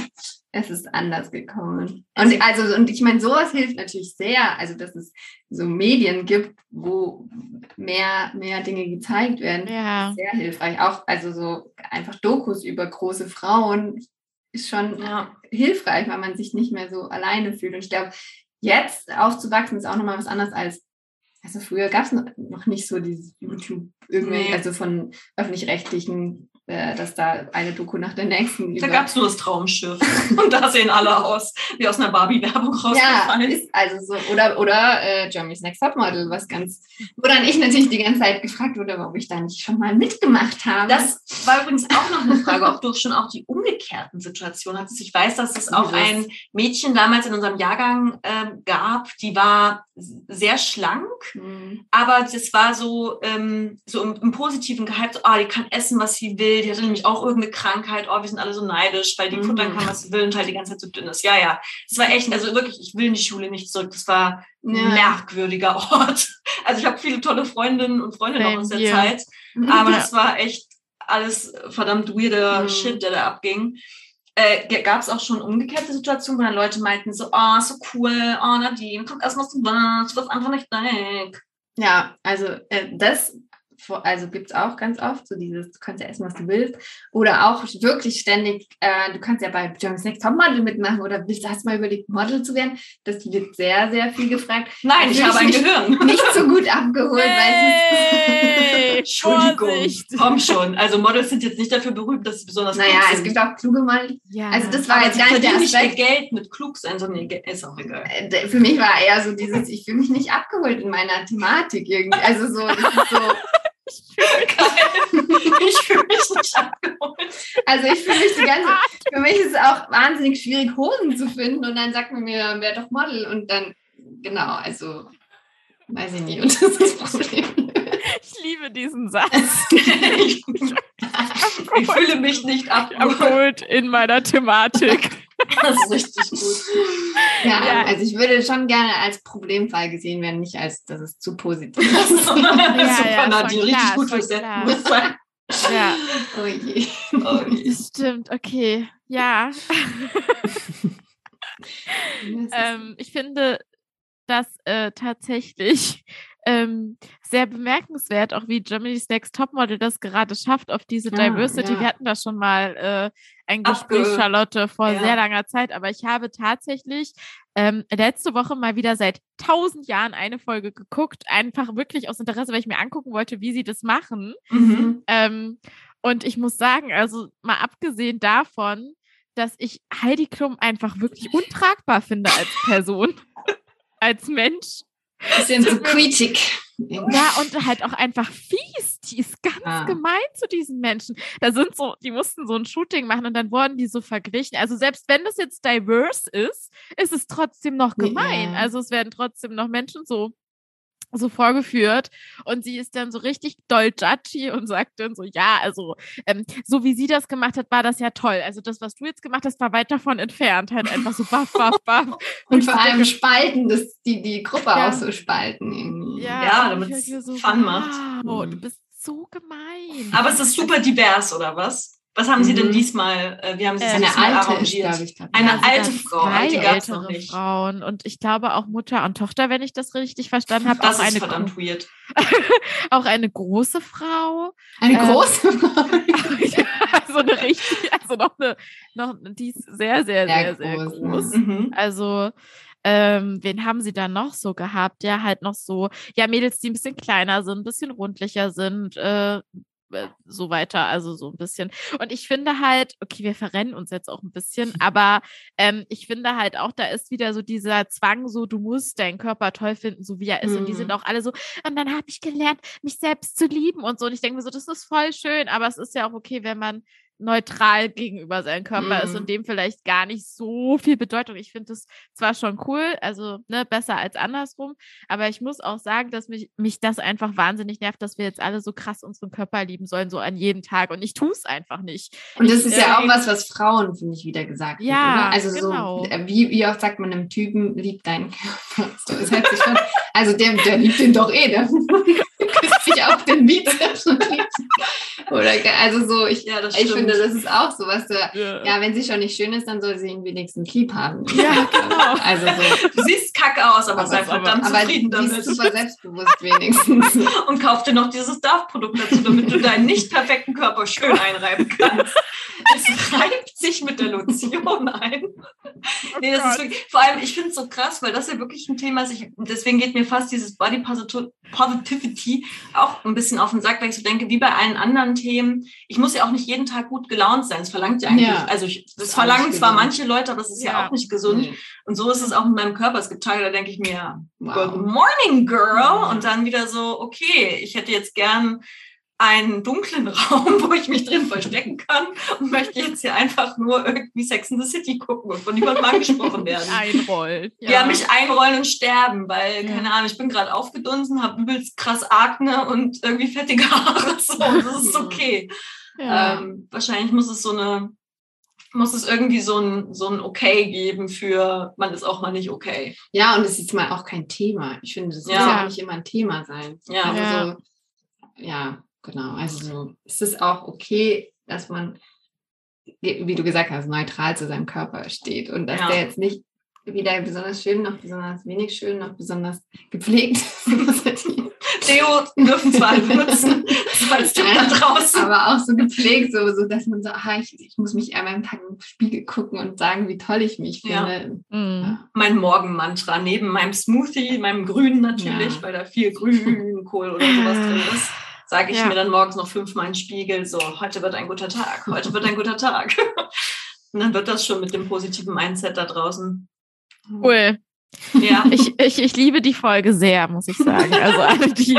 es ist anders gekommen. Und also, und ich meine, sowas hilft natürlich sehr, also dass es so Medien gibt, wo mehr, mehr Dinge gezeigt werden Ja. sehr hilfreich. Auch also so einfach Dokus über große Frauen ist schon Ja. hilfreich, weil man sich nicht mehr so alleine fühlt. Und ich glaube, jetzt aufzuwachsen ist auch nochmal was anderes als, also früher gab es noch nicht so dieses YouTube, irgendwie, Nee. also von öffentlich-rechtlichen, dass da eine Doku nach der nächsten Da gab es nur das Traumschiff. Und da sehen alle aus, wie aus einer Barbie-Werbung ja, rausgefallen. ist also so, oder, oder äh, Jeremy's Next Topmodel, was ganz, wo dann ich natürlich die ganze Zeit gefragt wurde, ob ich da nicht schon mal mitgemacht habe. Das war übrigens auch noch eine Frage, ob du schon auch die umgekehrten Situationen hattest. Ich weiß, dass es auch ein Mädchen damals in unserem Jahrgang ähm, gab, die war sehr schlank, Hm. aber das war so, ähm, so im, im Positiven gehypt, so, ah, die kann essen, was sie will, die hatte nämlich auch irgendeine Krankheit, oh, wir sind alle so neidisch, weil die Mhm. futtern kann, was sie will und halt die ganze Zeit so dünn ist. Ja, ja, das war echt, also wirklich, ich will in die Schule nicht zurück, das war ein Ja. merkwürdiger Ort. Also ich habe viele tolle Freundinnen und Freunde noch aus der here. Zeit, aber Ja. das war echt alles verdammt weirder Mhm. Shit, der da abging. Äh, Gab es auch schon umgekehrte Situationen, wo dann Leute meinten so, oh, so cool, oh, Nadine, komm erstmal zu was, du wirst einfach nicht weg. Ja, also äh, das also gibt es auch ganz oft, so dieses, du kannst ja essen, was du willst. Oder auch wirklich ständig, äh, du kannst ja bei Germany's Next Topmodel mitmachen oder willst, hast du mal überlegt, Model zu werden? Das wird sehr, sehr viel gefragt. Nein, ich Natürlich habe ein Gehirn. Nicht so gut abgeholt, weil Hey, Entschuldigung, Vorsicht. komm schon. Also Models sind jetzt nicht dafür berühmt, dass sie besonders es naja, klug es sind. gibt auch kluge Model. Ja. Also das war aber jetzt gar nicht der verdienen nicht Aspekt. Geld mit klug sein, sondern Geld ist auch egal. Äh, Für mich war eher so dieses, ich fühle mich nicht abgeholt in meiner Thematik irgendwie. Also so, das ist so, ich fühle mich nicht abgeholt. Also ich fühle mich die ganze, für mich ist es auch wahnsinnig schwierig, Hosen zu finden und dann sagt man mir, wer doch Model und dann, genau, also weiß ich nicht und das ist das Problem. Ich liebe diesen Satz. ich, ich fühle mich nicht abgeholt. Abgeholt in meiner Thematik. Das ist richtig gut. Ja, Ja. also ich würde schon gerne als Problemfall gesehen werden, nicht als, dass es zu positiv ist. Super, ja, Nadine. Richtig klar, gut. Selbstbewusstsein. Ja, Oh je. Oh, je. stimmt. Okay. Ja. Ähm, ich finde das äh, tatsächlich ähm, sehr bemerkenswert, auch wie Germany's Next Topmodel das gerade schafft auf diese Ja, Diversity. ja. Wir hatten das schon mal äh, ein Gespräch, Charlotte, vor Ja. sehr langer Zeit, aber ich habe tatsächlich ähm, letzte Woche mal wieder seit tausend Jahren eine Folge geguckt, einfach wirklich aus Interesse, weil ich mir angucken wollte, wie sie das machen. Mhm. Ähm, und ich muss sagen, also mal abgesehen davon, dass ich Heidi Klum einfach wirklich untragbar finde als Person, als Mensch. Bisschen so quietschig. Ja, und halt auch einfach fies. Die ist ganz Ah. gemein zu diesen Menschen. Da sind so, die mussten so ein Shooting machen und dann wurden die so verglichen. Also selbst wenn das jetzt diverse ist, ist es trotzdem noch gemein. Ja. Also es werden trotzdem noch Menschen so so vorgeführt und sie ist dann so richtig doll judgy und sagt dann so, ja, also ähm, so wie sie das gemacht hat, war das ja toll. Also das, was du jetzt gemacht hast, war weit davon entfernt. Halt einfach so baff, baff, baff. Und ich vor so allem spalten, dass die, die Gruppe Ja. auch so spalten irgendwie. Ja, Ja, und damit's ich denke Fun macht. Wow, du Mhm. bist so gemein. Aber es ist super divers, oder was? Was haben Sie denn Mhm. diesmal, äh, wie haben Sie Äh, Eine alte ist, arrangiert? glaube ich. Glaub, Eine ja. sogar alte Frau, Zwei alte ältere. Frauen und ich glaube auch Mutter und Tochter, wenn ich das richtig verstanden habe, Das auch ist eine, verdammt weird. auch eine große Frau. Eine Ähm, große Frau. also eine richtig, also noch eine, noch, die ist sehr, sehr, sehr, Sehr sehr groß, groß. ne? Mhm. Also ähm, wen haben sie da noch so gehabt? Ja, halt noch so, ja, Mädels, die ein bisschen kleiner sind, ein bisschen rundlicher sind, äh, so weiter, also so ein bisschen. Und ich finde halt, okay, wir verrennen uns jetzt auch ein bisschen, aber ähm, ich finde halt auch, da ist wieder so dieser Zwang, so du musst deinen Körper toll finden, so wie er ist. Mhm. Und die sind mhm. auch alle so, und dann habe ich gelernt, mich selbst zu lieben und so. Und ich denke mir so, das ist voll schön, aber es ist ja auch okay, wenn man neutral gegenüber seinem Körper mm. ist und mhm. dem vielleicht gar nicht so viel Bedeutung. Ich finde es zwar schon cool, also ne, besser als andersrum, aber ich muss auch sagen, dass mich, mich das einfach wahnsinnig nervt, dass wir jetzt alle so krass unseren Körper lieben sollen, so an jeden Tag und ich tue es einfach nicht. Und das ich, ist ja äh, auch was, was Frauen, finde ich, wieder gesagt ja, wird, Also genau. so, wie, wie oft sagt man einem Typen, liebt deinen Körper? So, das heißt schon, also der, der liebt den doch eh, der sich auf den Bizeps und Oder, also so, ich, ja, ich finde, das ist auch so, was du, ja. ja. wenn sie schon nicht schön ist, dann soll sie ihn wenigstens lieb haben. Ja, genau. Also so. Du siehst kacke aus, aber, aber sei verdammt aber, zufrieden aber damit. super selbstbewusst wenigstens. Und kauf dir noch dieses Darf-Produkt dazu, damit du deinen nicht perfekten Körper schön einreiben kannst. Es reibt sich mit der Lotion ein. Oh nee, das ist wirklich, vor allem, ich finde es so krass, weil das ja wirklich ein Thema ist. Ich, deswegen geht mir fast dieses Body Positivity auch ein bisschen auf den Sack, weil ich so denke, wie bei allen anderen Themen, ich muss ja auch nicht jeden Tag gut gelaunt sein. Das verlangt ja eigentlich, ja. also ich, das, das verlangen zwar manche Leute, aber das ist ja, ja auch nicht gesund. Nee. Und so ist es auch mit meinem Körper. Es gibt Tage, da denke ich mir, wow. Good morning, girl. Und dann wieder so, okay, ich hätte jetzt gern einen dunklen Raum, wo ich mich drin verstecken kann und möchte jetzt hier einfach nur irgendwie Sex in the City gucken und von niemandem angesprochen werden. Einrollen. Ja. ja, mich einrollen und sterben, weil, ja. keine Ahnung, ich bin gerade aufgedunsen, habe übelst krass Akne und irgendwie fettige Haare. So, das ist okay. Ja. Ähm, wahrscheinlich muss es so eine muss es irgendwie so ein, so ein Okay geben für, man ist auch mal nicht okay. Ja, und es ist mal auch kein Thema. Ich finde, das ja. muss ja auch nicht immer ein Thema sein. Ja, also ja. Ja genau. Also so, es ist auch okay, dass man, wie du gesagt hast, neutral zu seinem Körper steht und dass ja. der jetzt nicht weder besonders schön, noch besonders wenig schön, noch besonders gepflegt. Theo dürfen zwar benutzen, als Tipp da draußen. Aber auch so gepflegt, so, so dass man so, aha, ich, ich muss mich einmal im Tag im Spiegel gucken und sagen, wie toll ich mich finde. Ja. Mhm. Mein Morgenmantra, neben meinem Smoothie, meinem Grünen natürlich, ja. weil da viel Grünkohl oder sowas drin ist sage ich ja. mir dann morgens noch fünfmal in den Spiegel, so, heute wird ein guter Tag, heute wird ein guter Tag. Und dann wird das schon mit dem positiven Mindset da draußen. Cool. Ja. Ich, ich, ich liebe die Folge sehr, muss ich sagen. Also alle, die,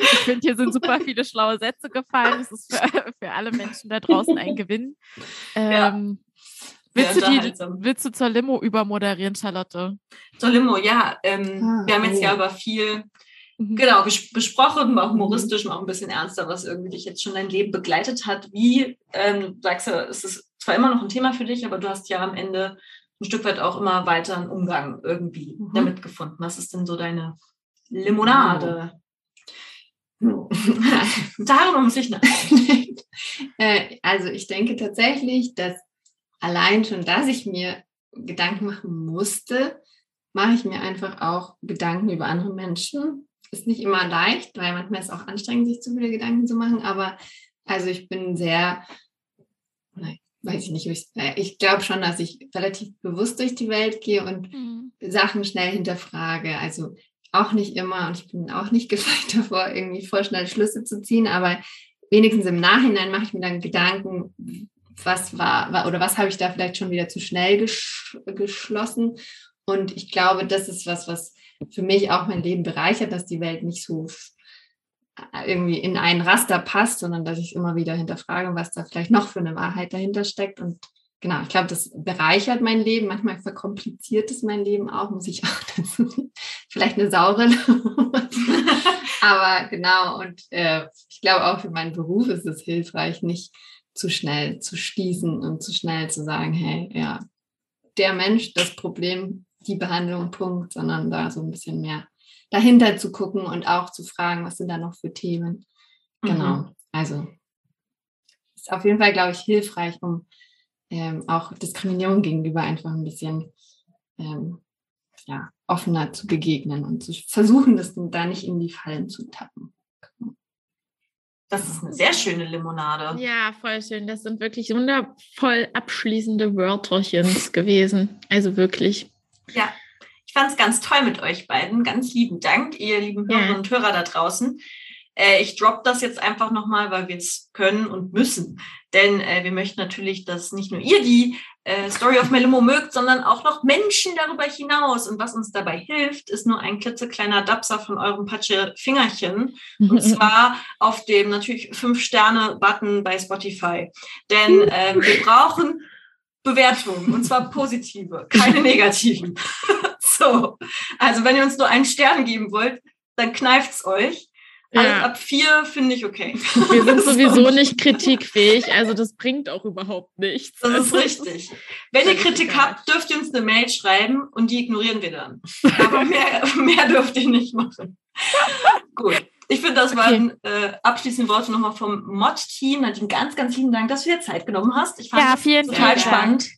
ich finde, hier sind super viele schlaue Sätze gefallen. Das ist für, für alle Menschen da draußen ein Gewinn. Ähm, Willst, du die, willst du zur Limo übermoderieren, Charlotte? Zur Limo, ja. Ähm, ah, wir haben jetzt oh. ja über viel. Genau, besprochen, auch humoristisch, auch ein bisschen ernster, was irgendwie dich jetzt schon dein Leben begleitet hat. Wie, ähm, sagst du, es ist zwar immer noch ein Thema für dich, aber du hast ja am Ende ein Stück weit auch immer weiter einen Umgang irgendwie mhm. damit gefunden. Was ist denn so deine Limonade? Oh. Darüber muss ich nachdenken. Äh, also ich denke tatsächlich, dass allein schon, dass ich mir Gedanken machen musste, mache ich mir einfach auch Gedanken über andere Menschen ist nicht immer leicht, weil manchmal ist es auch anstrengend, sich zu viele Gedanken zu machen. Aber also ich bin sehr, nein, weiß ich nicht, ich, äh, ich glaube schon, dass ich relativ bewusst durch die Welt gehe und mhm. Sachen schnell hinterfrage. Also auch nicht immer und ich bin auch nicht gefeit davor, irgendwie vorschnell Schlüsse zu ziehen, aber wenigstens im Nachhinein mache ich mir dann Gedanken, was war, war oder was habe ich da vielleicht schon wieder zu schnell gesch geschlossen. Und ich glaube, das ist was, was für mich auch mein Leben bereichert, dass die Welt nicht so irgendwie in ein Raster passt, sondern dass ich immer wieder hinterfrage, was da vielleicht noch für eine Wahrheit dahinter steckt. Und genau, ich glaube, das bereichert mein Leben. Manchmal verkompliziert es mein Leben auch, muss ich auch dazu. Vielleicht eine saure. Aber genau, und äh, ich glaube auch für meinen Beruf ist es hilfreich, nicht zu schnell zu schließen und zu schnell zu sagen, hey, ja, der Mensch, das Problem die Behandlung, Punkt, sondern da so ein bisschen mehr dahinter zu gucken und auch zu fragen, was sind da noch für Themen. Genau. Mhm. Also ist auf jeden Fall, glaube ich, hilfreich, um ähm, auch Diskriminierung gegenüber einfach ein bisschen ähm, ja, offener zu begegnen und zu versuchen, das da nicht in die Fallen zu tappen. Das ist eine sehr schöne Limonade. Ja, voll schön. Das sind wirklich wundervoll abschließende Wörterchen gewesen. Also wirklich. Ja, fand es ganz toll mit euch beiden. Ganz lieben Dank, ihr lieben Ja. Hörerinnen und Hörer da draußen. Äh, ich drop das jetzt einfach nochmal, weil wir es können und müssen. Denn äh, wir möchten natürlich, dass nicht nur ihr die äh, Story of Melimo mögt, sondern auch noch Menschen darüber hinaus. Und was uns dabei hilft, ist nur ein klitzekleiner Dapser von eurem Patsche-Fingerchen. Und zwar auf dem natürlich Fünf-Sterne-Button bei Spotify. Denn ähm, wir brauchen Bewertungen und zwar positive, keine negativen. so, also wenn ihr uns nur einen Stern geben wollt, dann kneift's euch. Alles Ja. ab vier finde ich okay. Wir sind sowieso nicht kritikfähig, also das bringt auch überhaupt nichts. Das ist Also, richtig. Wenn ihr Kritik habt, dürft ihr uns eine Mail schreiben und die ignorieren wir dann. Aber mehr, mehr dürft ihr nicht machen. Gut. Ich finde, das waren äh, abschließende Worte nochmal vom Mod-Team. Nadine, ganz, ganz lieben Dank, dass du dir Zeit genommen hast. Ich fand Ja, das vielen, total vielen spannend.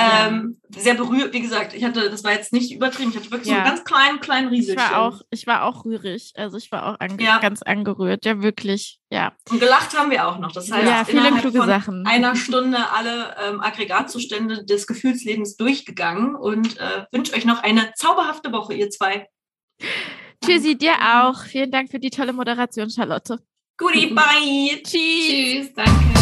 Ähm, sehr berührt, wie gesagt, ich hatte, das war jetzt nicht übertrieben, ich hatte wirklich so Ja. einen ganz kleinen, kleinen Ich Rieselchen. war auch, ich war auch rührig. Also ich war auch ange Ja. ganz angerührt. Ja, wirklich. Ja. Und gelacht haben wir auch noch. Das heißt, ja, viele kluge Sachen. einer Stunde alle ähm, Aggregatzustände des Gefühlslebens durchgegangen und äh, wünsche euch noch eine zauberhafte Woche, ihr zwei. Tschüssi, dir auch. Vielen Dank für die tolle Moderation, Charlotte. Goodie, bye! Tschüss. Tschüss, danke.